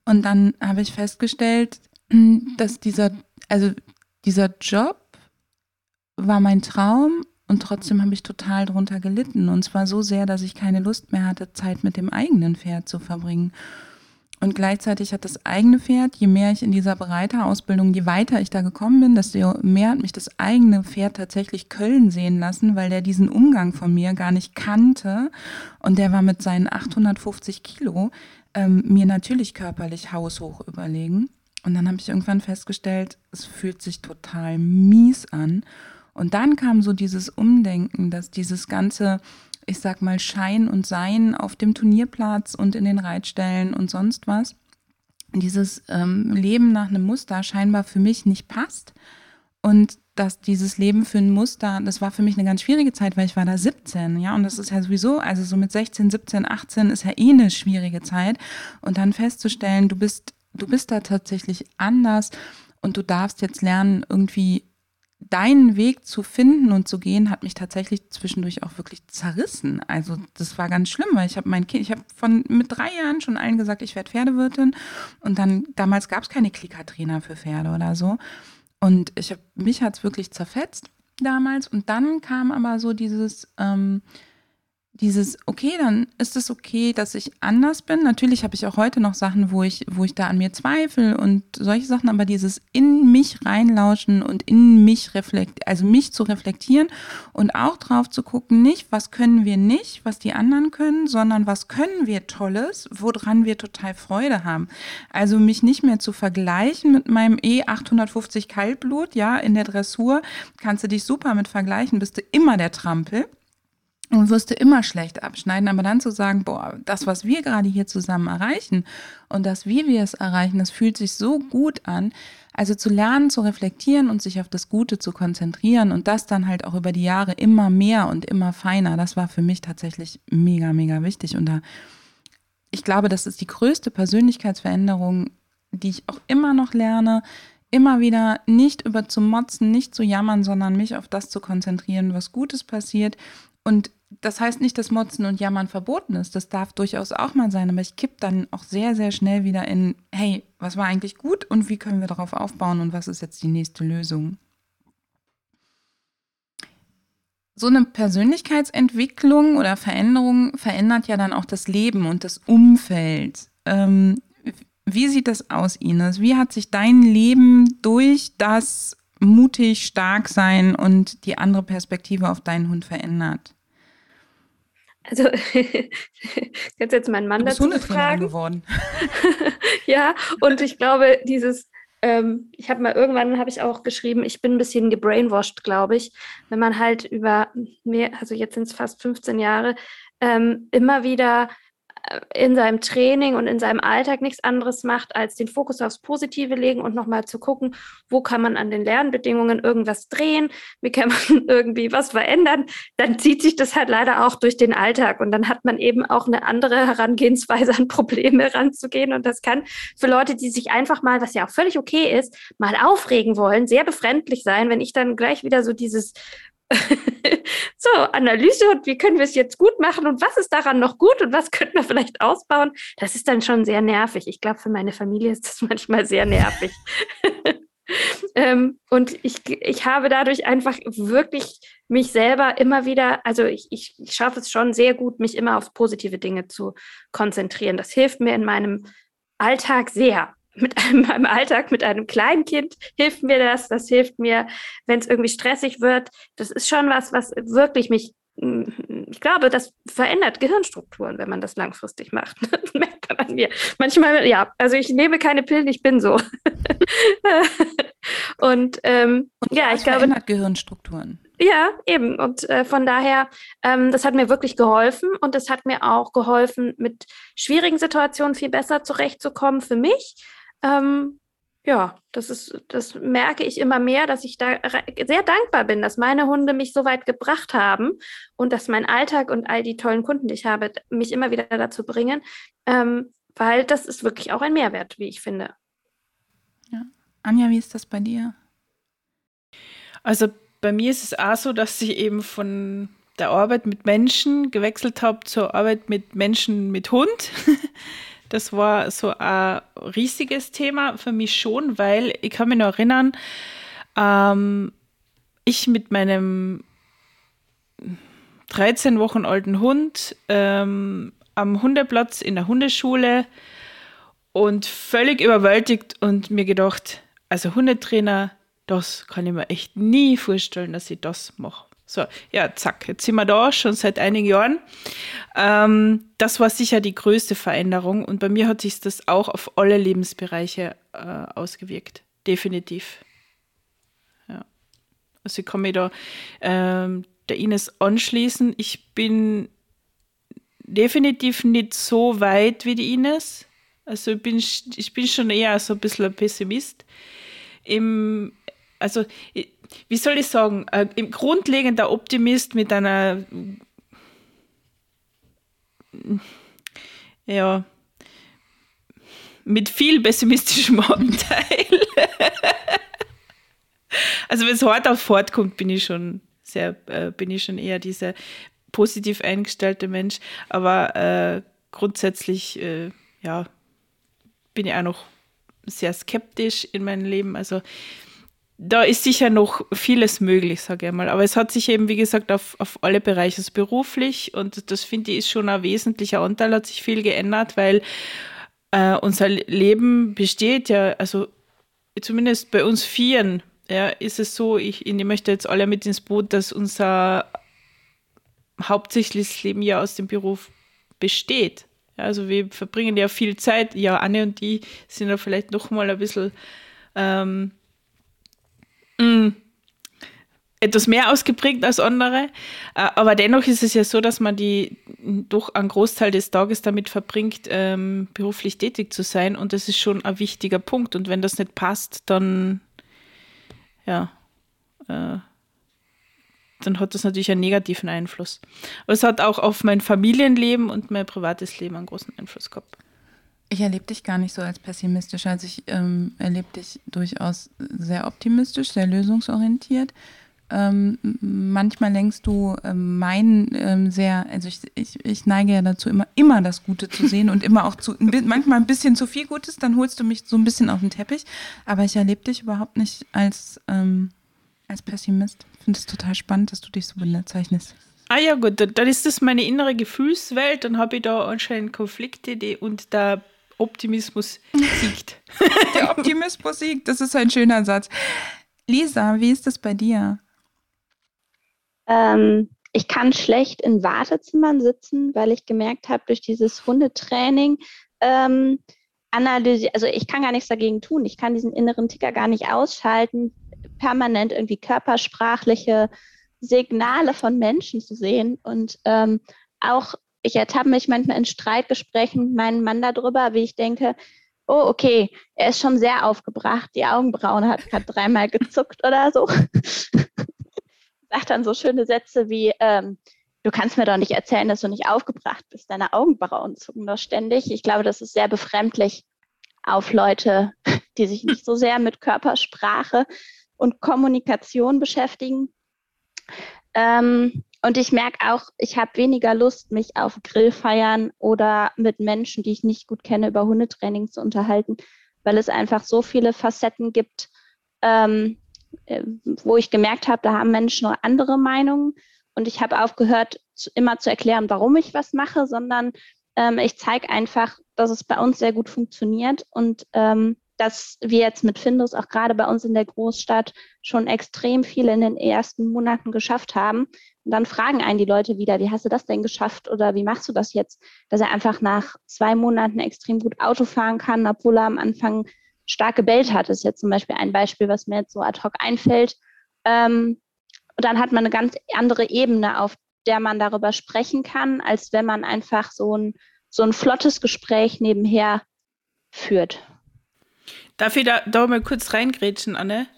Und dann habe ich festgestellt, mm, dass dieser, also dieser Job war mein Traum und trotzdem habe ich total drunter gelitten. Und zwar so sehr, dass ich keine Lust mehr hatte, Zeit mit dem eigenen Pferd zu verbringen. Und gleichzeitig hat das eigene Pferd, je mehr ich in dieser Bereiterausbildung, je weiter ich da gekommen bin, desto mehr hat mich das eigene Pferd tatsächlich Köln sehen lassen, weil der diesen Umgang von mir gar nicht kannte. Und der war mit seinen 850 Kilo ähm, mir natürlich körperlich haushoch überlegen. Und dann habe ich irgendwann festgestellt, es fühlt sich total mies an. Und dann kam so dieses Umdenken, dass dieses ganze, ich sag mal, Schein und Sein auf dem Turnierplatz und in den Reitstellen und sonst was, dieses ähm, Leben nach einem Muster scheinbar für mich nicht passt. Und dass dieses Leben für ein Muster, das war für mich eine ganz schwierige Zeit, weil ich war da 17, ja, und das ist ja sowieso, also so mit 16, 17, 18 ist ja eh eine schwierige Zeit. Und dann festzustellen, du bist, du bist da tatsächlich anders und du darfst jetzt lernen, irgendwie deinen Weg zu finden und zu gehen, hat mich tatsächlich zwischendurch auch wirklich zerrissen. Also das war ganz schlimm, weil ich habe mein Kind, ich habe von mit drei Jahren schon allen gesagt, ich werde Pferdewirtin. Und dann damals gab es keine Klickertrainer für Pferde oder so. Und ich habe mich hat es wirklich zerfetzt damals. Und dann kam aber so dieses ähm, dieses, okay, dann ist es okay, dass ich anders bin. Natürlich habe ich auch heute noch Sachen, wo ich, wo ich da an mir zweifle und solche Sachen, aber dieses in mich reinlauschen und in mich reflekt, also mich zu reflektieren und auch drauf zu gucken, nicht, was können wir nicht, was die anderen können, sondern was können wir Tolles, woran wir total Freude haben. Also mich nicht mehr zu vergleichen mit meinem E850 Kaltblut, ja, in der Dressur kannst du dich super mit vergleichen, bist du immer der Trampel und wirst du immer schlecht abschneiden, aber dann zu sagen, boah, das, was wir gerade hier zusammen erreichen und das, wie wir es erreichen, das fühlt sich so gut an. Also zu lernen, zu reflektieren und sich auf das Gute zu konzentrieren und das dann halt auch über die Jahre immer mehr und immer feiner, das war für mich tatsächlich mega, mega wichtig. Und da, ich glaube, das ist die größte Persönlichkeitsveränderung, die ich auch immer noch lerne, immer wieder nicht über zu motzen, nicht zu jammern, sondern mich auf das zu konzentrieren, was Gutes passiert und das heißt nicht, dass Motzen und Jammern verboten ist. Das darf durchaus auch mal sein. Aber ich kipp dann auch sehr, sehr schnell wieder in, hey, was war eigentlich gut und wie können wir darauf aufbauen und was ist jetzt die nächste Lösung? So eine Persönlichkeitsentwicklung oder Veränderung verändert ja dann auch das Leben und das Umfeld. Ähm, wie sieht das aus, Ines? Wie hat sich dein Leben durch das mutig, stark sein und die andere Perspektive auf deinen Hund verändert? Also, kannst jetzt meinen Mann du bist dazu fragen. geworden. ja, und ich glaube, dieses, ähm, ich habe mal irgendwann, habe ich auch geschrieben, ich bin ein bisschen gebrainwashed, glaube ich, wenn man halt über mehr, also jetzt sind es fast 15 Jahre, ähm, immer wieder in seinem Training und in seinem Alltag nichts anderes macht, als den Fokus aufs Positive legen und nochmal zu gucken, wo kann man an den Lernbedingungen irgendwas drehen, wie kann man irgendwie was verändern, dann zieht sich das halt leider auch durch den Alltag. Und dann hat man eben auch eine andere Herangehensweise an Probleme heranzugehen und das kann für Leute, die sich einfach mal, was ja auch völlig okay ist, mal aufregen wollen, sehr befremdlich sein, wenn ich dann gleich wieder so dieses so, Analyse und wie können wir es jetzt gut machen und was ist daran noch gut und was könnten wir vielleicht ausbauen, das ist dann schon sehr nervig. Ich glaube, für meine Familie ist das manchmal sehr nervig. ähm, und ich, ich habe dadurch einfach wirklich mich selber immer wieder, also ich, ich, ich schaffe es schon sehr gut, mich immer auf positive Dinge zu konzentrieren. Das hilft mir in meinem Alltag sehr mit einem, meinem Alltag mit einem kleinen Kind hilft mir das. Das hilft mir, wenn es irgendwie stressig wird. Das ist schon was, was wirklich mich, mm, ich glaube, das verändert Gehirnstrukturen, wenn man das langfristig macht. Das merkt man an mir. Manchmal, ja, also ich nehme keine Pillen, ich bin so. Und, ähm, Und ja, ich glaube. verändert Gehirnstrukturen. Ja, eben. Und äh, von daher, ähm, das hat mir wirklich geholfen und es hat mir auch geholfen, mit schwierigen Situationen viel besser zurechtzukommen für mich ähm, ja, das ist, das merke ich immer mehr, dass ich da sehr dankbar bin, dass meine Hunde mich so weit gebracht haben und dass mein Alltag und all die tollen Kunden, die ich habe, mich immer wieder dazu bringen, ähm, weil das ist wirklich auch ein Mehrwert, wie ich finde. Ja. Anja, wie ist das bei dir? Also bei mir ist es auch so, dass ich eben von der Arbeit mit Menschen gewechselt habe zur Arbeit mit Menschen mit Hund. Das war so ein riesiges Thema für mich schon, weil ich kann mich noch erinnern, ähm, ich mit meinem 13 Wochen alten Hund ähm, am Hundeplatz in der Hundeschule und völlig überwältigt und mir gedacht, also Hundetrainer, das kann ich mir echt nie vorstellen, dass ich das mache. So, ja, zack, jetzt sind wir da schon seit einigen Jahren. Ähm, das war sicher die größte Veränderung und bei mir hat sich das auch auf alle Lebensbereiche äh, ausgewirkt. Definitiv. Ja. Also ich kann mich da ähm, der Ines anschließen. Ich bin definitiv nicht so weit wie die Ines. Also ich bin, ich bin schon eher so ein bisschen ein Pessimist. Im, also wie soll ich sagen, äh, im grundlegender Optimist mit einer ja mit viel pessimistischem Anteil. also wenn es hart auf fort kommt, bin ich schon sehr, äh, bin ich schon eher dieser positiv eingestellte Mensch. Aber äh, grundsätzlich, äh, ja, bin ich auch noch sehr skeptisch in meinem Leben. Also da ist sicher noch vieles möglich, sage ich mal. Aber es hat sich eben, wie gesagt, auf, auf alle Bereiche also beruflich und das finde ich ist schon ein wesentlicher Anteil, hat sich viel geändert, weil äh, unser Leben besteht ja, also zumindest bei uns Vieren, ja, ist es so, ich, ich möchte jetzt alle mit ins Boot, dass unser hauptsächliches Leben ja aus dem Beruf besteht. Ja, also wir verbringen ja viel Zeit, ja, Anne und die sind ja vielleicht noch mal ein bisschen ähm, Mm. etwas mehr ausgeprägt als andere. Äh, aber dennoch ist es ja so, dass man die doch einen Großteil des Tages damit verbringt, ähm, beruflich tätig zu sein. Und das ist schon ein wichtiger Punkt. Und wenn das nicht passt, dann ja, äh, dann hat das natürlich einen negativen Einfluss. Aber es hat auch auf mein Familienleben und mein privates Leben einen großen Einfluss gehabt. Ich erlebe dich gar nicht so als pessimistisch. Also ich ähm, erlebe dich durchaus sehr optimistisch, sehr lösungsorientiert. Ähm, manchmal lenkst du ähm, meinen ähm, sehr, also ich, ich, ich neige ja dazu, immer, immer das Gute zu sehen und immer auch zu, manchmal ein bisschen zu viel Gutes, dann holst du mich so ein bisschen auf den Teppich. Aber ich erlebe dich überhaupt nicht als, ähm, als Pessimist. Ich finde es total spannend, dass du dich so bezeichnest. Ah ja, gut, dann ist das meine innere Gefühlswelt. Dann habe ich da anscheinend Konflikte die, und da Optimismus siegt. Der Optimismus siegt, das ist ein schöner Satz. Lisa, wie ist das bei dir? Ähm, ich kann schlecht in Wartezimmern sitzen, weil ich gemerkt habe, durch dieses Hundetraining, ähm, analyse, also ich kann gar nichts dagegen tun. Ich kann diesen inneren Ticker gar nicht ausschalten, permanent irgendwie körpersprachliche Signale von Menschen zu sehen und ähm, auch ich ertappe mich manchmal in Streitgesprächen mit meinem Mann darüber, wie ich denke, oh, okay, er ist schon sehr aufgebracht, die Augenbrauen hat gerade dreimal gezuckt oder so. Sagt dann so schöne Sätze wie, ähm, du kannst mir doch nicht erzählen, dass du nicht aufgebracht bist. Deine Augenbrauen zucken doch ständig. Ich glaube, das ist sehr befremdlich auf Leute, die sich nicht so sehr mit Körpersprache und Kommunikation beschäftigen. Ähm, und ich merke auch, ich habe weniger Lust, mich auf Grillfeiern oder mit Menschen, die ich nicht gut kenne, über Hundetraining zu unterhalten, weil es einfach so viele Facetten gibt, ähm, äh, wo ich gemerkt habe, da haben Menschen noch andere Meinungen. Und ich habe aufgehört, zu, immer zu erklären, warum ich was mache, sondern ähm, ich zeige einfach, dass es bei uns sehr gut funktioniert und ähm, dass wir jetzt mit Findus auch gerade bei uns in der Großstadt schon extrem viel in den ersten Monaten geschafft haben. Und dann fragen einen die Leute wieder, wie hast du das denn geschafft oder wie machst du das jetzt? Dass er einfach nach zwei Monaten extrem gut Auto fahren kann, obwohl er am Anfang stark gebellt hat. Das ist jetzt zum Beispiel ein Beispiel, was mir jetzt so ad hoc einfällt. Ähm, und dann hat man eine ganz andere Ebene, auf der man darüber sprechen kann, als wenn man einfach so ein, so ein flottes Gespräch nebenher führt. Darf ich da, da mal kurz reingrätschen, Anne?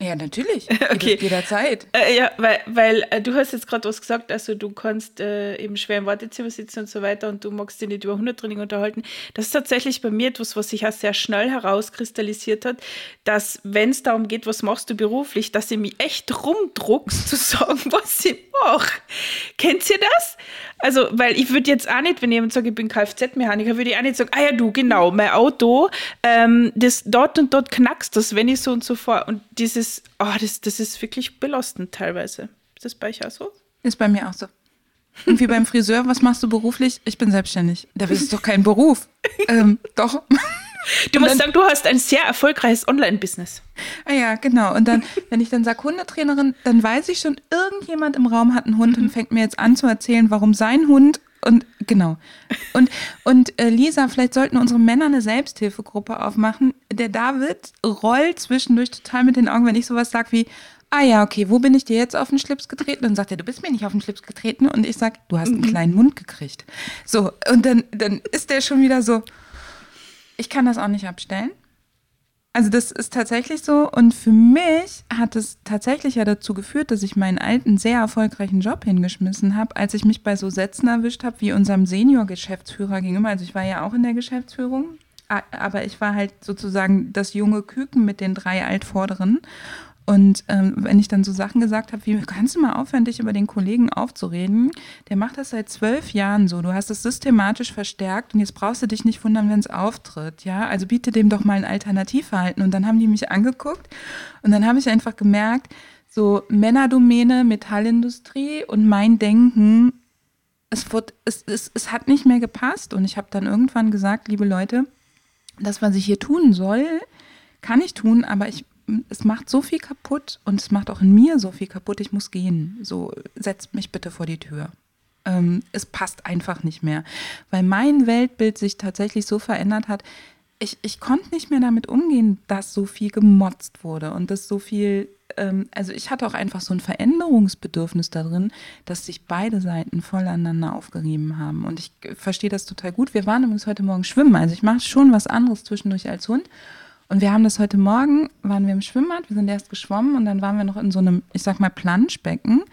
Ja, natürlich. okay. Jederzeit. Äh, ja, weil, weil äh, du hast jetzt gerade was gesagt, also du kannst äh, eben schwer im Wartezimmer sitzen und so weiter und du magst dich nicht über Hundetraining unterhalten. Das ist tatsächlich bei mir etwas, was sich auch sehr schnell herauskristallisiert hat, dass wenn es darum geht, was machst du beruflich, dass ich mich echt rumdruckst zu sagen, was ich mache. Kennt ihr das? Also, weil ich würde jetzt auch nicht, wenn jemand sagt, ich bin Kfz-Mechaniker, würde ich auch nicht sagen, ah ja, du, genau, mein Auto, ähm, das dort und dort knackst das, wenn ich so und so fahre. Und dieses, oh, das, das ist wirklich belastend teilweise. Ist das bei euch auch so? Ist bei mir auch so. Und wie beim Friseur, was machst du beruflich? Ich bin selbstständig. Da ist doch kein Beruf. ähm, doch. Du musst dann, sagen, du hast ein sehr erfolgreiches Online-Business. Ah ja, genau. Und dann, wenn ich dann sage Hundetrainerin, dann weiß ich schon, irgendjemand im Raum hat einen Hund mhm. und fängt mir jetzt an zu erzählen, warum sein Hund und genau. Und, und äh, Lisa, vielleicht sollten unsere Männer eine Selbsthilfegruppe aufmachen. Der David rollt zwischendurch total mit den Augen, wenn ich sowas sage wie, ah ja, okay, wo bin ich dir jetzt auf den Schlips getreten? Dann sagt er, du bist mir nicht auf den Schlips getreten. Und ich sage, du hast einen mhm. kleinen Mund gekriegt. So, und dann, dann ist der schon wieder so, ich kann das auch nicht abstellen. Also das ist tatsächlich so. Und für mich hat es tatsächlich ja dazu geführt, dass ich meinen alten, sehr erfolgreichen Job hingeschmissen habe, als ich mich bei so Sätzen erwischt habe, wie unserem Senior-Geschäftsführer gegenüber. Also ich war ja auch in der Geschäftsführung, aber ich war halt sozusagen das junge Küken mit den drei Altvorderen. Und ähm, wenn ich dann so Sachen gesagt habe, wie kannst du mal aufhören, dich über den Kollegen aufzureden? Der macht das seit zwölf Jahren so. Du hast es systematisch verstärkt und jetzt brauchst du dich nicht wundern, wenn es auftritt. Ja, also biete dem doch mal ein Alternativverhalten. Und dann haben die mich angeguckt und dann habe ich einfach gemerkt, so Männerdomäne, Metallindustrie und mein Denken, es, wird, es, es, es hat nicht mehr gepasst. Und ich habe dann irgendwann gesagt, liebe Leute, das, was ich hier tun soll, kann ich tun, aber ich es macht so viel kaputt und es macht auch in mir so viel kaputt, ich muss gehen. So, setzt mich bitte vor die Tür. Ähm, es passt einfach nicht mehr, weil mein Weltbild sich tatsächlich so verändert hat. Ich, ich konnte nicht mehr damit umgehen, dass so viel gemotzt wurde und dass so viel, ähm, also ich hatte auch einfach so ein Veränderungsbedürfnis darin, dass sich beide Seiten voll aneinander aufgerieben haben. Und ich verstehe das total gut. Wir waren übrigens heute Morgen schwimmen, also ich mache schon was anderes zwischendurch als Hund. Und wir haben das heute Morgen, waren wir im Schwimmbad, wir sind erst geschwommen und dann waren wir noch in so einem, ich sag mal, Planschbecken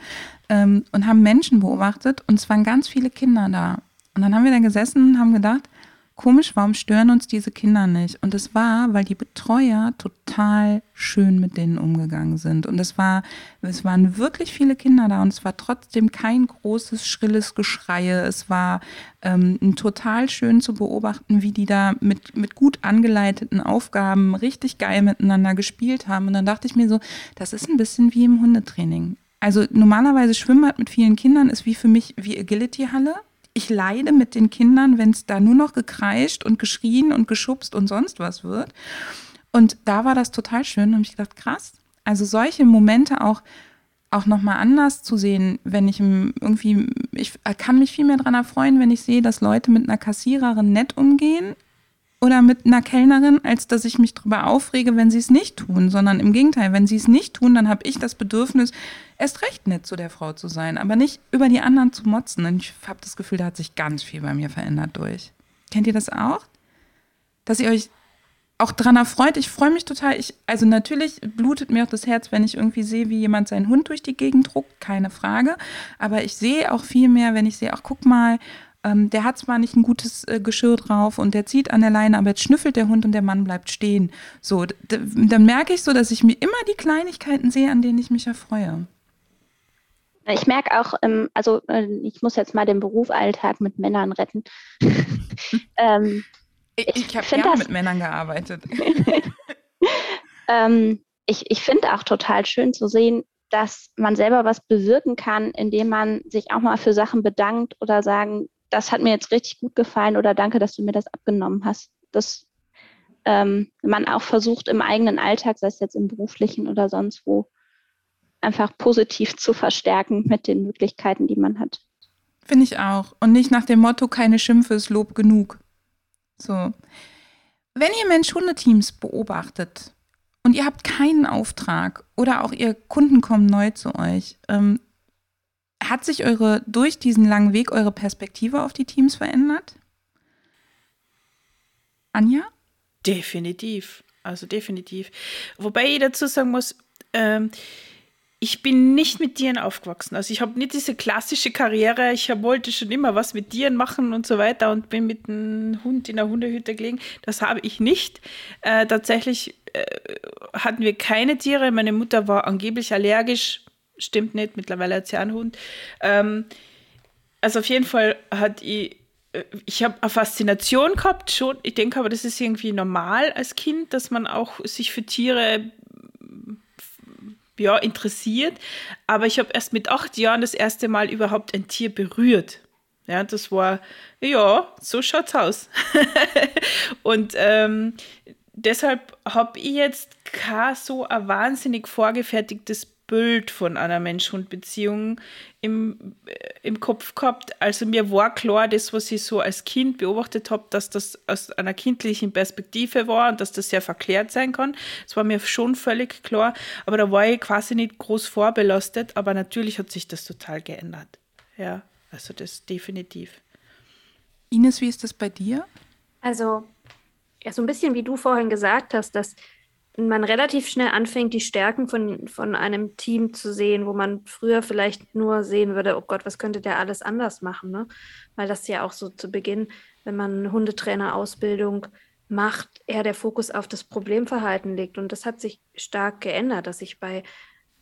ähm, und haben Menschen beobachtet und es waren ganz viele Kinder da. Und dann haben wir da gesessen und haben gedacht, komisch, warum stören uns diese Kinder nicht? Und es war, weil die Betreuer total schön mit denen umgegangen sind. Und es war, es waren wirklich viele Kinder da und es war trotzdem kein großes, schrilles Geschreie. Es war ähm, total schön zu beobachten, wie die da mit, mit gut angeleiteten Aufgaben richtig geil miteinander gespielt haben. Und dann dachte ich mir so, das ist ein bisschen wie im Hundetraining. Also normalerweise Schwimmbad mit vielen Kindern ist wie für mich wie Agility-Halle ich leide mit den Kindern, wenn es da nur noch gekreischt und geschrien und geschubst und sonst was wird. Und da war das total schön und ich gedacht, krass. Also solche Momente auch auch nochmal anders zu sehen, wenn ich irgendwie, ich kann mich viel mehr daran erfreuen, wenn ich sehe, dass Leute mit einer Kassiererin nett umgehen, oder mit einer Kellnerin, als dass ich mich darüber aufrege, wenn sie es nicht tun, sondern im Gegenteil, wenn sie es nicht tun, dann habe ich das Bedürfnis, erst recht nett zu der Frau zu sein, aber nicht über die anderen zu motzen. Und ich habe das Gefühl, da hat sich ganz viel bei mir verändert durch. Kennt ihr das auch? Dass ihr euch auch dran erfreut. Ich freue mich total. Ich, also natürlich blutet mir auch das Herz, wenn ich irgendwie sehe, wie jemand seinen Hund durch die Gegend druckt, keine Frage. Aber ich sehe auch viel mehr, wenn ich sehe, ach guck mal, ähm, der hat zwar nicht ein gutes äh, Geschirr drauf und der zieht an der Leine, aber jetzt schnüffelt der Hund und der Mann bleibt stehen. So, dann merke ich so, dass ich mir immer die Kleinigkeiten sehe, an denen ich mich erfreue. Ich merke auch, ähm, also äh, ich muss jetzt mal den Berufsalltag mit Männern retten. ähm, ich, ich, habe gerne mit Männern gearbeitet. ähm, ich ich finde auch total schön zu sehen, dass man selber was bewirken kann, indem man sich auch mal für Sachen bedankt oder sagen, das hat mir jetzt richtig gut gefallen oder danke, dass du mir das abgenommen hast. Dass ähm, man auch versucht, im eigenen Alltag, sei es jetzt im beruflichen oder sonst wo, einfach positiv zu verstärken mit den Möglichkeiten, die man hat. Finde ich auch. Und nicht nach dem Motto, keine Schimpfe ist Lob genug. So. Wenn ihr Mensch-Hunde-Teams beobachtet und ihr habt keinen Auftrag oder auch ihr Kunden kommen neu zu euch, ähm, hat sich eure durch diesen langen Weg eure Perspektive auf die Teams verändert? Anja? Definitiv. Also definitiv. Wobei ich dazu sagen muss, ähm, ich bin nicht mit Tieren aufgewachsen. Also ich habe nicht diese klassische Karriere, ich wollte schon immer was mit Tieren machen und so weiter und bin mit einem Hund in der Hundehütte gelegen. Das habe ich nicht. Äh, tatsächlich äh, hatten wir keine Tiere. Meine Mutter war angeblich allergisch. Stimmt nicht, mittlerweile hat sie einen Hund. Ähm, also auf jeden Fall hat ich äh, ich habe eine Faszination gehabt schon. Ich denke aber, das ist irgendwie normal als Kind, dass man auch sich für Tiere ja, interessiert. Aber ich habe erst mit acht Jahren das erste Mal überhaupt ein Tier berührt. Ja, das war, ja, so schaut's aus. und ähm, deshalb habe ich jetzt kein so ein wahnsinnig vorgefertigtes Bild von einer Mensch-Hund-Beziehung im, äh, im Kopf gehabt. Also mir war klar, das, was ich so als Kind beobachtet habe, dass das aus einer kindlichen Perspektive war und dass das sehr verklärt sein kann. Das war mir schon völlig klar. Aber da war ich quasi nicht groß vorbelastet. Aber natürlich hat sich das total geändert. Ja, also das definitiv. Ines, wie ist das bei dir? Also, ja, so ein bisschen wie du vorhin gesagt hast, dass man relativ schnell anfängt, die Stärken von, von einem Team zu sehen, wo man früher vielleicht nur sehen würde, oh Gott, was könnte der alles anders machen? Ne? Weil das ja auch so zu Beginn, wenn man Hundetrainerausbildung macht, eher der Fokus auf das Problemverhalten liegt. Und das hat sich stark geändert, dass ich bei,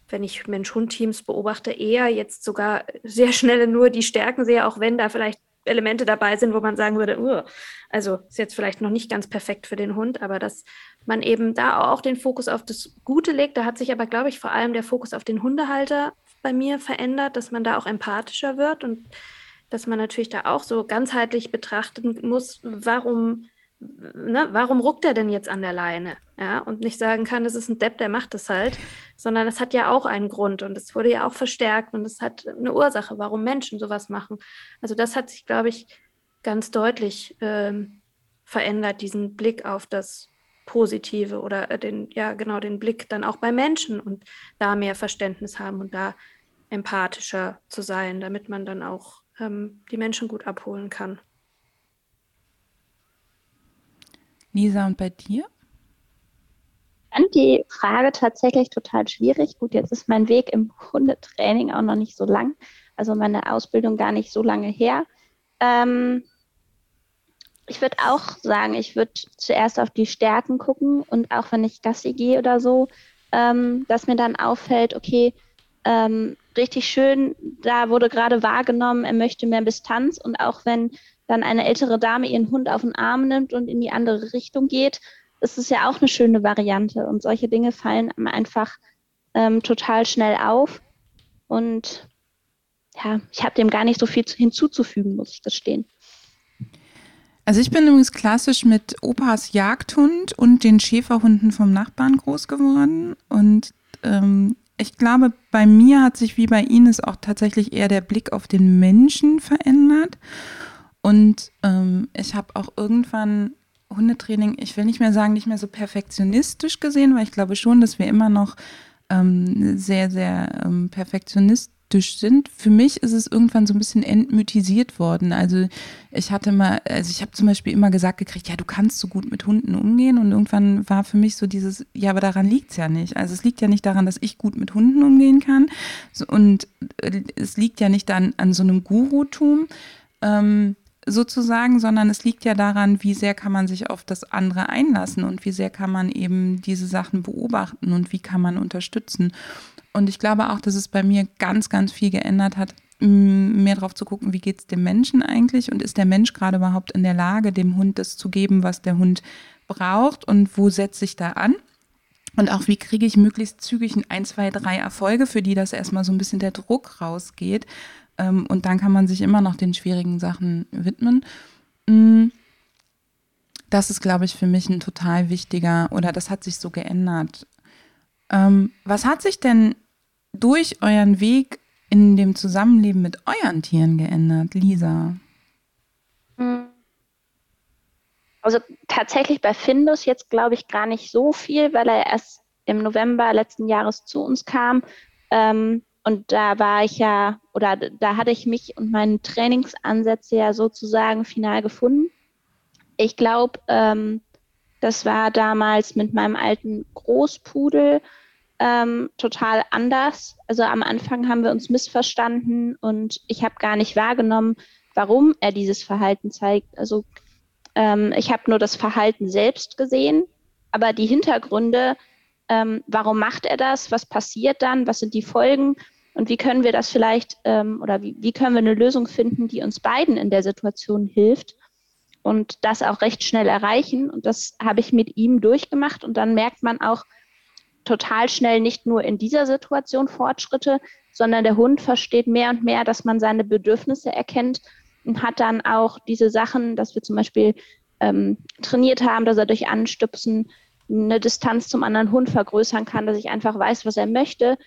wenn ich Mensch-Hund-Teams beobachte, eher jetzt sogar sehr schnell nur die Stärken sehe, auch wenn da vielleicht Elemente dabei sind, wo man sagen würde, uh, also ist jetzt vielleicht noch nicht ganz perfekt für den Hund, aber dass man eben da auch den Fokus auf das Gute legt. Da hat sich aber, glaube ich, vor allem der Fokus auf den Hundehalter bei mir verändert, dass man da auch empathischer wird und dass man natürlich da auch so ganzheitlich betrachten muss, warum, ne, warum ruckt er denn jetzt an der Leine? Ja, und nicht sagen kann, das ist ein Depp, der macht das halt, sondern es hat ja auch einen Grund und es wurde ja auch verstärkt und es hat eine Ursache, warum Menschen sowas machen. Also das hat sich, glaube ich, ganz deutlich ähm, verändert, diesen Blick auf das Positive oder äh, den, ja, genau, den Blick dann auch bei Menschen und da mehr Verständnis haben und da empathischer zu sein, damit man dann auch ähm, die Menschen gut abholen kann. Lisa, und bei dir? Ich fand die Frage tatsächlich total schwierig. Gut, jetzt ist mein Weg im Hundetraining auch noch nicht so lang, also meine Ausbildung gar nicht so lange her. Ähm, ich würde auch sagen, ich würde zuerst auf die Stärken gucken und auch wenn ich Gassi gehe oder so, ähm, dass mir dann auffällt, okay, ähm, richtig schön, da wurde gerade wahrgenommen, er möchte mehr Distanz und auch wenn dann eine ältere Dame ihren Hund auf den Arm nimmt und in die andere Richtung geht, ist es ja auch eine schöne Variante und solche Dinge fallen einfach ähm, total schnell auf und ja, ich habe dem gar nicht so viel hinzuzufügen, muss ich gestehen. Also ich bin übrigens klassisch mit Opas Jagdhund und den Schäferhunden vom Nachbarn groß geworden. Und ähm, ich glaube, bei mir hat sich wie bei Ines auch tatsächlich eher der Blick auf den Menschen verändert. Und ähm, ich habe auch irgendwann Hundetraining, ich will nicht mehr sagen, nicht mehr so perfektionistisch gesehen, weil ich glaube schon, dass wir immer noch ähm, sehr, sehr ähm, perfektionistisch sind. Für mich ist es irgendwann so ein bisschen entmythisiert worden. Also ich hatte mal, also ich habe zum Beispiel immer gesagt gekriegt, ja, du kannst so gut mit Hunden umgehen und irgendwann war für mich so dieses, ja, aber daran liegt es ja nicht. Also es liegt ja nicht daran, dass ich gut mit Hunden umgehen kann und äh, es liegt ja nicht an, an so einem Gurutum. Ähm, sozusagen, sondern es liegt ja daran, wie sehr kann man sich auf das andere einlassen und wie sehr kann man eben diese Sachen beobachten und wie kann man unterstützen. Und ich glaube auch, dass es bei mir ganz, ganz viel geändert hat, mehr darauf zu gucken, wie geht es dem Menschen eigentlich und ist der Mensch gerade überhaupt in der Lage, dem Hund das zu geben, was der Hund braucht und wo setze ich da an? Und auch wie kriege ich möglichst zügig ein, zwei, drei Erfolge, für die das erstmal so ein bisschen der Druck rausgeht, ähm, und dann kann man sich immer noch den schwierigen Sachen widmen. Mm. Das ist, glaube ich, für mich ein total wichtiger, oder das hat sich so geändert. Ähm, was hat sich denn durch euren Weg in dem Zusammenleben mit euren Tieren geändert, Lisa? Also tatsächlich bei Findus jetzt glaube ich gar nicht so viel, weil er erst im November letzten Jahres zu uns kam. Ähm, und da war ich ja, oder da hatte ich mich und meine Trainingsansätze ja sozusagen final gefunden. Ich glaube, ähm, das war damals mit meinem alten Großpudel ähm, total anders. Also am Anfang haben wir uns missverstanden und ich habe gar nicht wahrgenommen, warum er dieses Verhalten zeigt. Also ähm, ich habe nur das Verhalten selbst gesehen, aber die Hintergründe, ähm, warum macht er das, was passiert dann, was sind die Folgen, und wie können wir das vielleicht ähm, oder wie, wie können wir eine Lösung finden, die uns beiden in der Situation hilft und das auch recht schnell erreichen. Und das habe ich mit ihm durchgemacht. Und dann merkt man auch total schnell nicht nur in dieser Situation Fortschritte, sondern der Hund versteht mehr und mehr, dass man seine Bedürfnisse erkennt und hat dann auch diese Sachen, dass wir zum Beispiel ähm, trainiert haben, dass er durch Anstupsen eine Distanz zum anderen Hund vergrößern kann, dass ich einfach weiß, was er möchte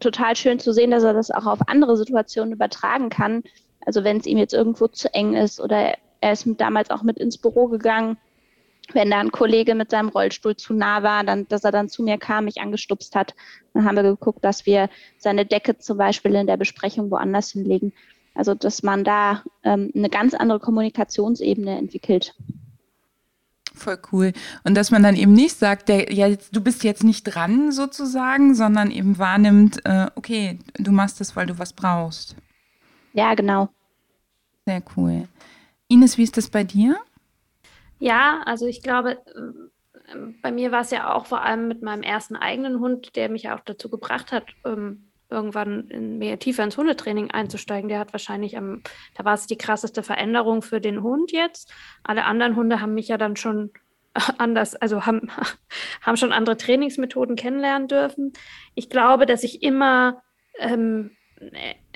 total schön zu sehen, dass er das auch auf andere Situationen übertragen kann. Also wenn es ihm jetzt irgendwo zu eng ist oder er ist damals auch mit ins Büro gegangen, wenn da ein Kollege mit seinem Rollstuhl zu nah war, dann, dass er dann zu mir kam, mich angestupst hat. Dann haben wir geguckt, dass wir seine Decke zum Beispiel in der Besprechung woanders hinlegen. Also dass man da ähm, eine ganz andere Kommunikationsebene entwickelt. Voll cool. Und dass man dann eben nicht sagt, der, ja, du bist jetzt nicht dran sozusagen, sondern eben wahrnimmt, äh, okay, du machst das, weil du was brauchst. Ja, genau. Sehr cool. Ines, wie ist das bei dir? Ja, also ich glaube, ähm, bei mir war es ja auch vor allem mit meinem ersten eigenen Hund, der mich auch dazu gebracht hat, ähm, irgendwann in mehr tiefer ins Hundetraining einzusteigen. Der hat wahrscheinlich am, da war es die krasseste Veränderung für den Hund jetzt. Alle anderen Hunde haben mich ja dann schon anders, also haben, haben schon andere Trainingsmethoden kennenlernen dürfen. Ich glaube, dass ich immer, ähm,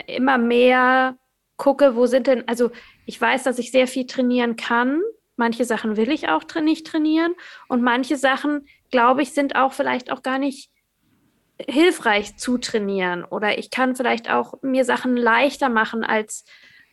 immer mehr gucke, wo sind denn, also ich weiß, dass ich sehr viel trainieren kann. Manche Sachen will ich auch nicht trainieren und manche Sachen, glaube ich, sind auch vielleicht auch gar nicht hilfreich zu trainieren. Oder ich kann vielleicht auch mir Sachen leichter machen als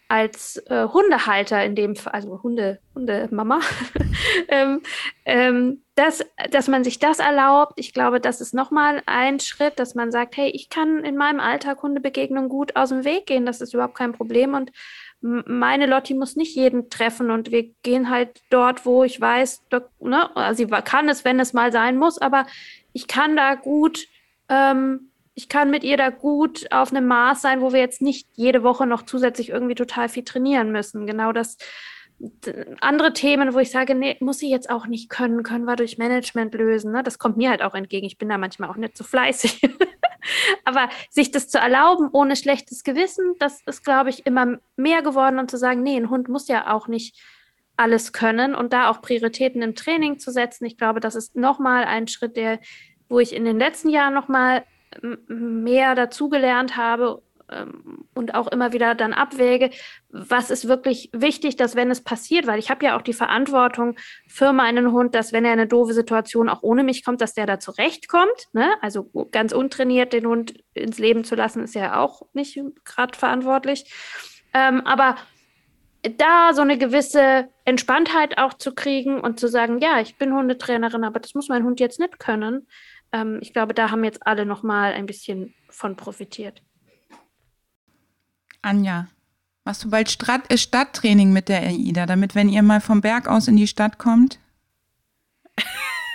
als äh, Hundehalter in dem Fall, also Hunde, Hundemama, ähm, ähm, dass, dass man sich das erlaubt. Ich glaube, das ist nochmal ein Schritt, dass man sagt, hey, ich kann in meinem Alltag Hundebegegnungen gut aus dem Weg gehen, das ist überhaupt kein Problem. Und meine Lotti muss nicht jeden treffen. Und wir gehen halt dort, wo ich weiß, da, ne, also sie kann es, wenn es mal sein muss, aber ich kann da gut ähm, ich kann mit ihr da gut auf einem Maß sein, wo wir jetzt nicht jede Woche noch zusätzlich irgendwie total viel trainieren müssen. Genau das andere Themen, wo ich sage, nee, muss sie jetzt auch nicht können, können wir durch Management lösen. Ne? Das kommt mir halt auch entgegen. Ich bin da manchmal auch nicht so fleißig. Aber sich das zu erlauben, ohne schlechtes Gewissen, das ist, glaube ich, immer mehr geworden und zu sagen, nee, ein Hund muss ja auch nicht alles können und da auch Prioritäten im Training zu setzen. Ich glaube, das ist nochmal ein Schritt, der wo ich in den letzten Jahren noch mal mehr dazugelernt habe ähm, und auch immer wieder dann abwäge, was ist wirklich wichtig, dass wenn es passiert, weil ich habe ja auch die Verantwortung für meinen Hund, dass wenn er in eine doofe Situation auch ohne mich kommt, dass der da zurechtkommt. Ne? Also ganz untrainiert den Hund ins Leben zu lassen, ist ja auch nicht gerade verantwortlich. Ähm, aber da so eine gewisse Entspanntheit auch zu kriegen und zu sagen, ja, ich bin Hundetrainerin, aber das muss mein Hund jetzt nicht können. Ähm, ich glaube, da haben jetzt alle noch mal ein bisschen von profitiert. Anja, machst du bald Stadt, äh, Stadttraining mit der AIDA, damit, wenn ihr mal vom Berg aus in die Stadt kommt?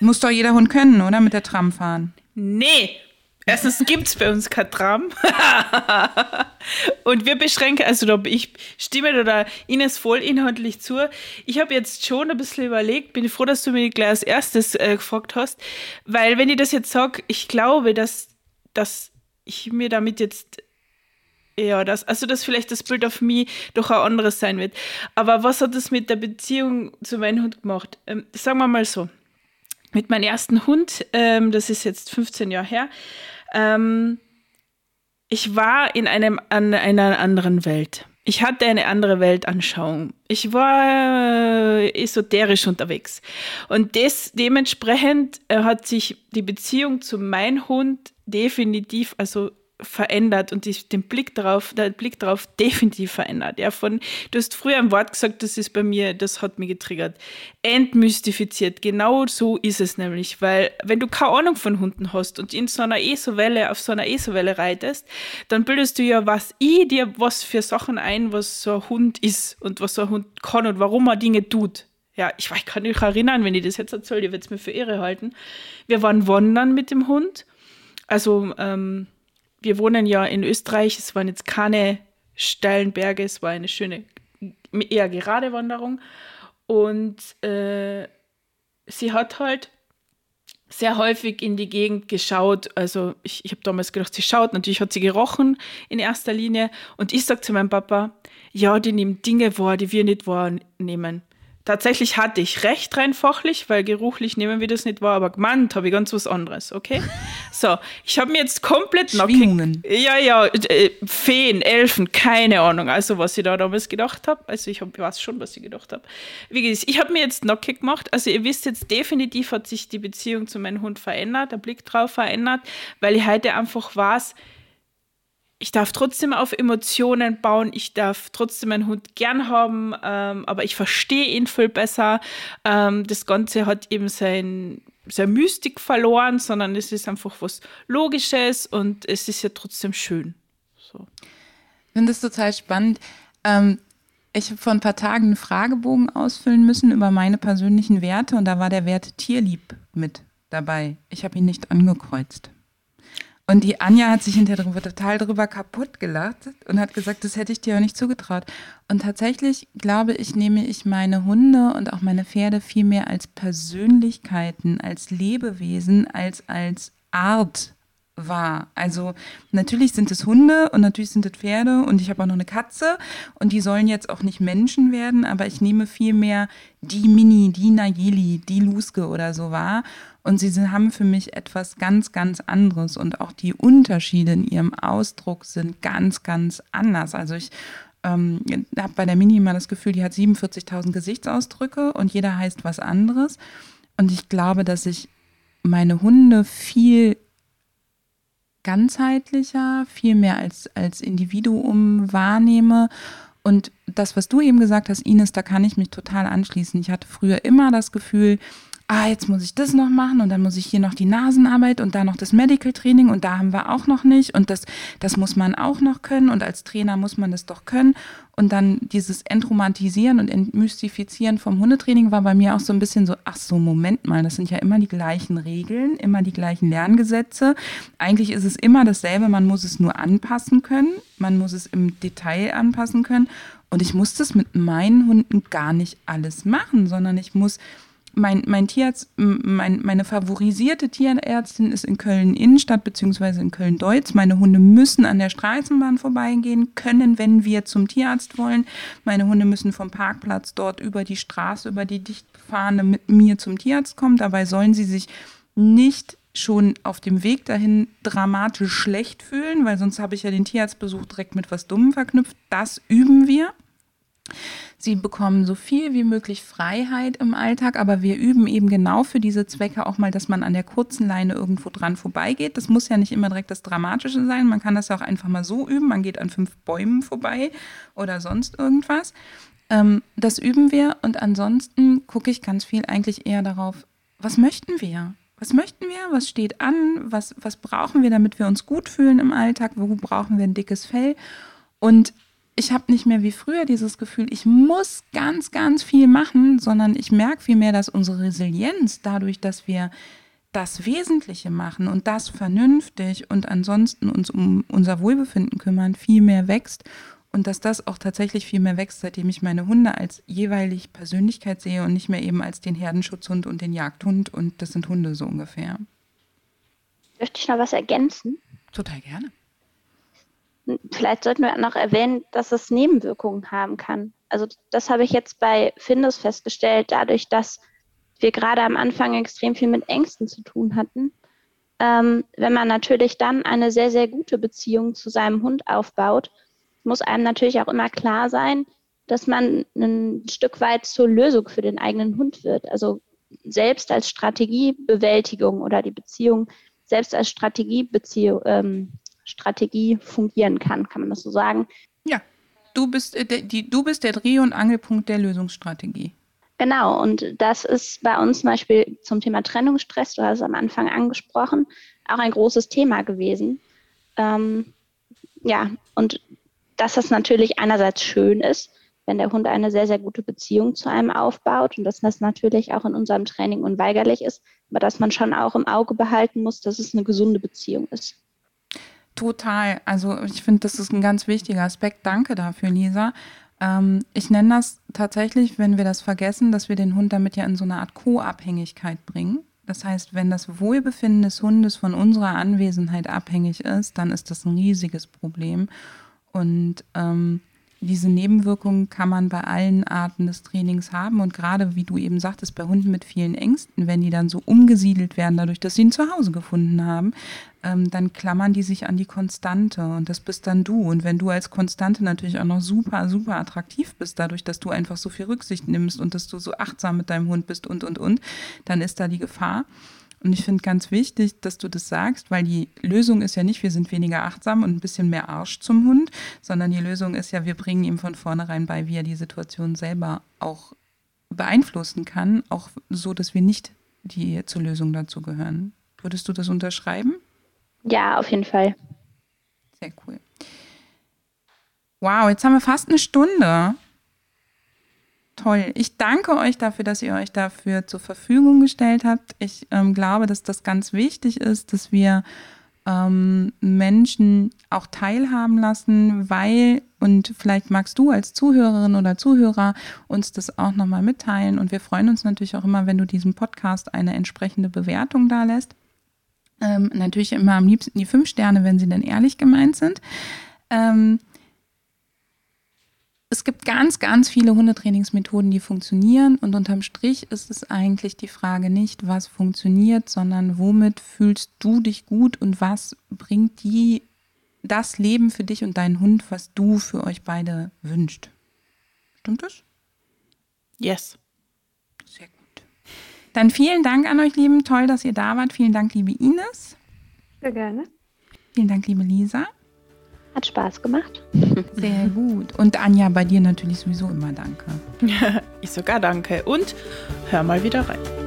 Muss doch jeder Hund können, oder? Mit der Tram fahren. Nee, Erstens gibt es bei uns kein Tram. und wir beschränken, also da ich stimme oder Ines voll inhaltlich zu. Ich habe jetzt schon ein bisschen überlegt, bin froh, dass du mich gleich als erstes äh, gefragt hast, weil wenn ich das jetzt sage, ich glaube, dass, dass ich mir damit jetzt ja, das, also dass vielleicht das Bild auf mich doch ein anderes sein wird. Aber was hat das mit der Beziehung zu meinem Hund gemacht? Ähm, sagen wir mal so. Mit meinem ersten Hund, ähm, das ist jetzt 15 Jahre her, ähm, ich war in einem, an einer anderen Welt. Ich hatte eine andere Weltanschauung. Ich war äh, esoterisch unterwegs. Und des, dementsprechend äh, hat sich die Beziehung zu meinem Hund definitiv, also verändert und die, den Blick darauf, der Blick darauf definitiv verändert. Ja, von, du hast früher ein Wort gesagt, das ist bei mir, das hat mich getriggert. Entmystifiziert. Genau so ist es nämlich, weil wenn du keine Ahnung von Hunden hast und in so einer ESO-Welle, auf so einer ESO-Welle reitest, dann bildest du ja was i dir was für Sachen ein, was so ein Hund ist und was so ein Hund kann und warum er Dinge tut. Ja, ich, ich kann mich erinnern, wenn ich das jetzt erzähle, ihr werdet es mir für irre halten. Wir waren wandern mit dem Hund. Also, ähm, wir wohnen ja in Österreich, es waren jetzt keine steilen Berge, es war eine schöne, eher gerade Wanderung. Und äh, sie hat halt sehr häufig in die Gegend geschaut. Also ich, ich habe damals gedacht, sie schaut. Natürlich hat sie gerochen in erster Linie. Und ich sage zu meinem Papa, ja, die nehmen Dinge wahr, die wir nicht wahrnehmen. Tatsächlich hatte ich recht rein fachlich, weil geruchlich nehmen wir das nicht wahr, aber gemeint habe ich ganz was anderes, okay? So, ich habe mir jetzt komplett nackig. Ja, ja, äh, Feen, Elfen, keine Ahnung, also was ich da damals gedacht habe. Also ich, hab, weiß schon, was ich gedacht habe. Wie gesagt, ich habe mir jetzt nackig gemacht. Also ihr wisst jetzt, definitiv hat sich die Beziehung zu meinem Hund verändert, der Blick drauf verändert, weil ich heute einfach weiß, ich darf trotzdem auf Emotionen bauen, ich darf trotzdem meinen Hund gern haben, ähm, aber ich verstehe ihn viel besser. Ähm, das Ganze hat eben sein, sein Mystik verloren, sondern es ist einfach was Logisches und es ist ja trotzdem schön. So. Ich finde das total spannend. Ähm, ich habe vor ein paar Tagen einen Fragebogen ausfüllen müssen über meine persönlichen Werte und da war der Wert Tierlieb mit dabei. Ich habe ihn nicht angekreuzt. Und die Anja hat sich hinterher total drüber kaputt gelacht und hat gesagt, das hätte ich dir auch nicht zugetraut. Und tatsächlich glaube ich, nehme ich meine Hunde und auch meine Pferde viel mehr als Persönlichkeiten, als Lebewesen, als als Art wahr. Also natürlich sind es Hunde und natürlich sind es Pferde und ich habe auch noch eine Katze und die sollen jetzt auch nicht Menschen werden, aber ich nehme viel mehr die Mini, die Nayeli, die Luske oder so wahr und sie haben für mich etwas ganz, ganz anderes und auch die Unterschiede in ihrem Ausdruck sind ganz, ganz anders. Also ich ähm, habe bei der Mini immer das Gefühl, die hat 47.000 Gesichtsausdrücke und jeder heißt was anderes. Und ich glaube, dass ich meine Hunde viel ganzheitlicher, viel mehr als, als Individuum wahrnehme. Und das, was du eben gesagt hast, Ines, da kann ich mich total anschließen. Ich hatte früher immer das Gefühl, ah, jetzt muss ich das noch machen und dann muss ich hier noch die Nasenarbeit und da noch das Medical Training und da haben wir auch noch nicht und das, das muss man auch noch können und als Trainer muss man das doch können. Und dann dieses Entromantisieren und Entmystifizieren vom Hundetraining war bei mir auch so ein bisschen so, ach so, Moment mal, das sind ja immer die gleichen Regeln, immer die gleichen Lerngesetze. Eigentlich ist es immer dasselbe, man muss es nur anpassen können, man muss es im Detail anpassen können. Und ich muss das mit meinen Hunden gar nicht alles machen, sondern ich muss mein, mein Tierarzt, mein, meine favorisierte Tierärztin ist in Köln Innenstadt beziehungsweise in Köln Deutz. Meine Hunde müssen an der Straßenbahn vorbeigehen können, wenn wir zum Tierarzt wollen. Meine Hunde müssen vom Parkplatz dort über die Straße, über die Dichtfahne mit mir zum Tierarzt kommen. Dabei sollen sie sich nicht schon auf dem Weg dahin dramatisch schlecht fühlen, weil sonst habe ich ja den Tierarztbesuch direkt mit was Dummem verknüpft. Das üben wir. Sie bekommen so viel wie möglich Freiheit im Alltag, aber wir üben eben genau für diese Zwecke auch mal, dass man an der kurzen Leine irgendwo dran vorbeigeht. Das muss ja nicht immer direkt das Dramatische sein. Man kann das ja auch einfach mal so üben. Man geht an fünf Bäumen vorbei oder sonst irgendwas. Ähm, das üben wir und ansonsten gucke ich ganz viel eigentlich eher darauf, was möchten wir? Was möchten wir? Was steht an? Was, was brauchen wir, damit wir uns gut fühlen im Alltag? Wo brauchen wir ein dickes Fell? Und ich habe nicht mehr wie früher dieses Gefühl, ich muss ganz, ganz viel machen, sondern ich merke vielmehr, dass unsere Resilienz dadurch, dass wir das Wesentliche machen und das vernünftig und ansonsten uns um unser Wohlbefinden kümmern, viel mehr wächst und dass das auch tatsächlich viel mehr wächst, seitdem ich meine Hunde als jeweilig Persönlichkeit sehe und nicht mehr eben als den Herdenschutzhund und den Jagdhund und das sind Hunde so ungefähr. Möchte ich noch was ergänzen? Total gerne. Vielleicht sollten wir noch erwähnen, dass es Nebenwirkungen haben kann. Also das habe ich jetzt bei Findus festgestellt, dadurch, dass wir gerade am Anfang extrem viel mit Ängsten zu tun hatten. Ähm, wenn man natürlich dann eine sehr, sehr gute Beziehung zu seinem Hund aufbaut, muss einem natürlich auch immer klar sein, dass man ein Stück weit zur Lösung für den eigenen Hund wird. Also selbst als Strategiebewältigung oder die Beziehung selbst als Strategiebeziehung, ähm, Strategie fungieren kann, kann man das so sagen. Ja, du bist, äh, die, du bist der Dreh- und Angelpunkt der Lösungsstrategie. Genau, und das ist bei uns zum Beispiel zum Thema Trennungsstress, du hast es am Anfang angesprochen, auch ein großes Thema gewesen. Ähm, ja, und dass das natürlich einerseits schön ist, wenn der Hund eine sehr, sehr gute Beziehung zu einem aufbaut und dass das natürlich auch in unserem Training unweigerlich ist, aber dass man schon auch im Auge behalten muss, dass es eine gesunde Beziehung ist. Total. Also ich finde, das ist ein ganz wichtiger Aspekt. Danke dafür, Lisa. Ähm, ich nenne das tatsächlich, wenn wir das vergessen, dass wir den Hund damit ja in so eine Art Co-Abhängigkeit bringen. Das heißt, wenn das Wohlbefinden des Hundes von unserer Anwesenheit abhängig ist, dann ist das ein riesiges Problem. Und ähm, diese Nebenwirkungen kann man bei allen Arten des Trainings haben. Und gerade, wie du eben sagtest, bei Hunden mit vielen Ängsten, wenn die dann so umgesiedelt werden, dadurch, dass sie ein Zuhause gefunden haben, ähm, dann klammern die sich an die Konstante. Und das bist dann du. Und wenn du als Konstante natürlich auch noch super, super attraktiv bist, dadurch, dass du einfach so viel Rücksicht nimmst und dass du so achtsam mit deinem Hund bist und, und, und, dann ist da die Gefahr. Und ich finde ganz wichtig, dass du das sagst, weil die Lösung ist ja nicht, wir sind weniger achtsam und ein bisschen mehr Arsch zum Hund, sondern die Lösung ist ja, wir bringen ihm von vornherein bei, wie er die Situation selber auch beeinflussen kann, auch so, dass wir nicht die zur Lösung dazu gehören. Würdest du das unterschreiben? Ja, auf jeden Fall. Sehr cool. Wow, jetzt haben wir fast eine Stunde. Toll. Ich danke euch dafür, dass ihr euch dafür zur Verfügung gestellt habt. Ich ähm, glaube, dass das ganz wichtig ist, dass wir ähm, Menschen auch teilhaben lassen, weil, und vielleicht magst du als Zuhörerin oder Zuhörer uns das auch nochmal mitteilen. Und wir freuen uns natürlich auch immer, wenn du diesem Podcast eine entsprechende Bewertung da lässt. Ähm, natürlich immer am liebsten die fünf Sterne, wenn sie denn ehrlich gemeint sind. Ähm, es gibt ganz, ganz viele Hundetrainingsmethoden, die funktionieren. Und unterm Strich ist es eigentlich die Frage nicht, was funktioniert, sondern womit fühlst du dich gut und was bringt die, das Leben für dich und deinen Hund, was du für euch beide wünscht. Stimmt das? Yes. Sehr gut. Dann vielen Dank an euch, Lieben. Toll, dass ihr da wart. Vielen Dank, liebe Ines. Sehr gerne. Vielen Dank, liebe Lisa. Hat Spaß gemacht. Sehr gut. Und Anja, bei dir natürlich sowieso immer danke. ich sogar danke. Und hör mal wieder rein.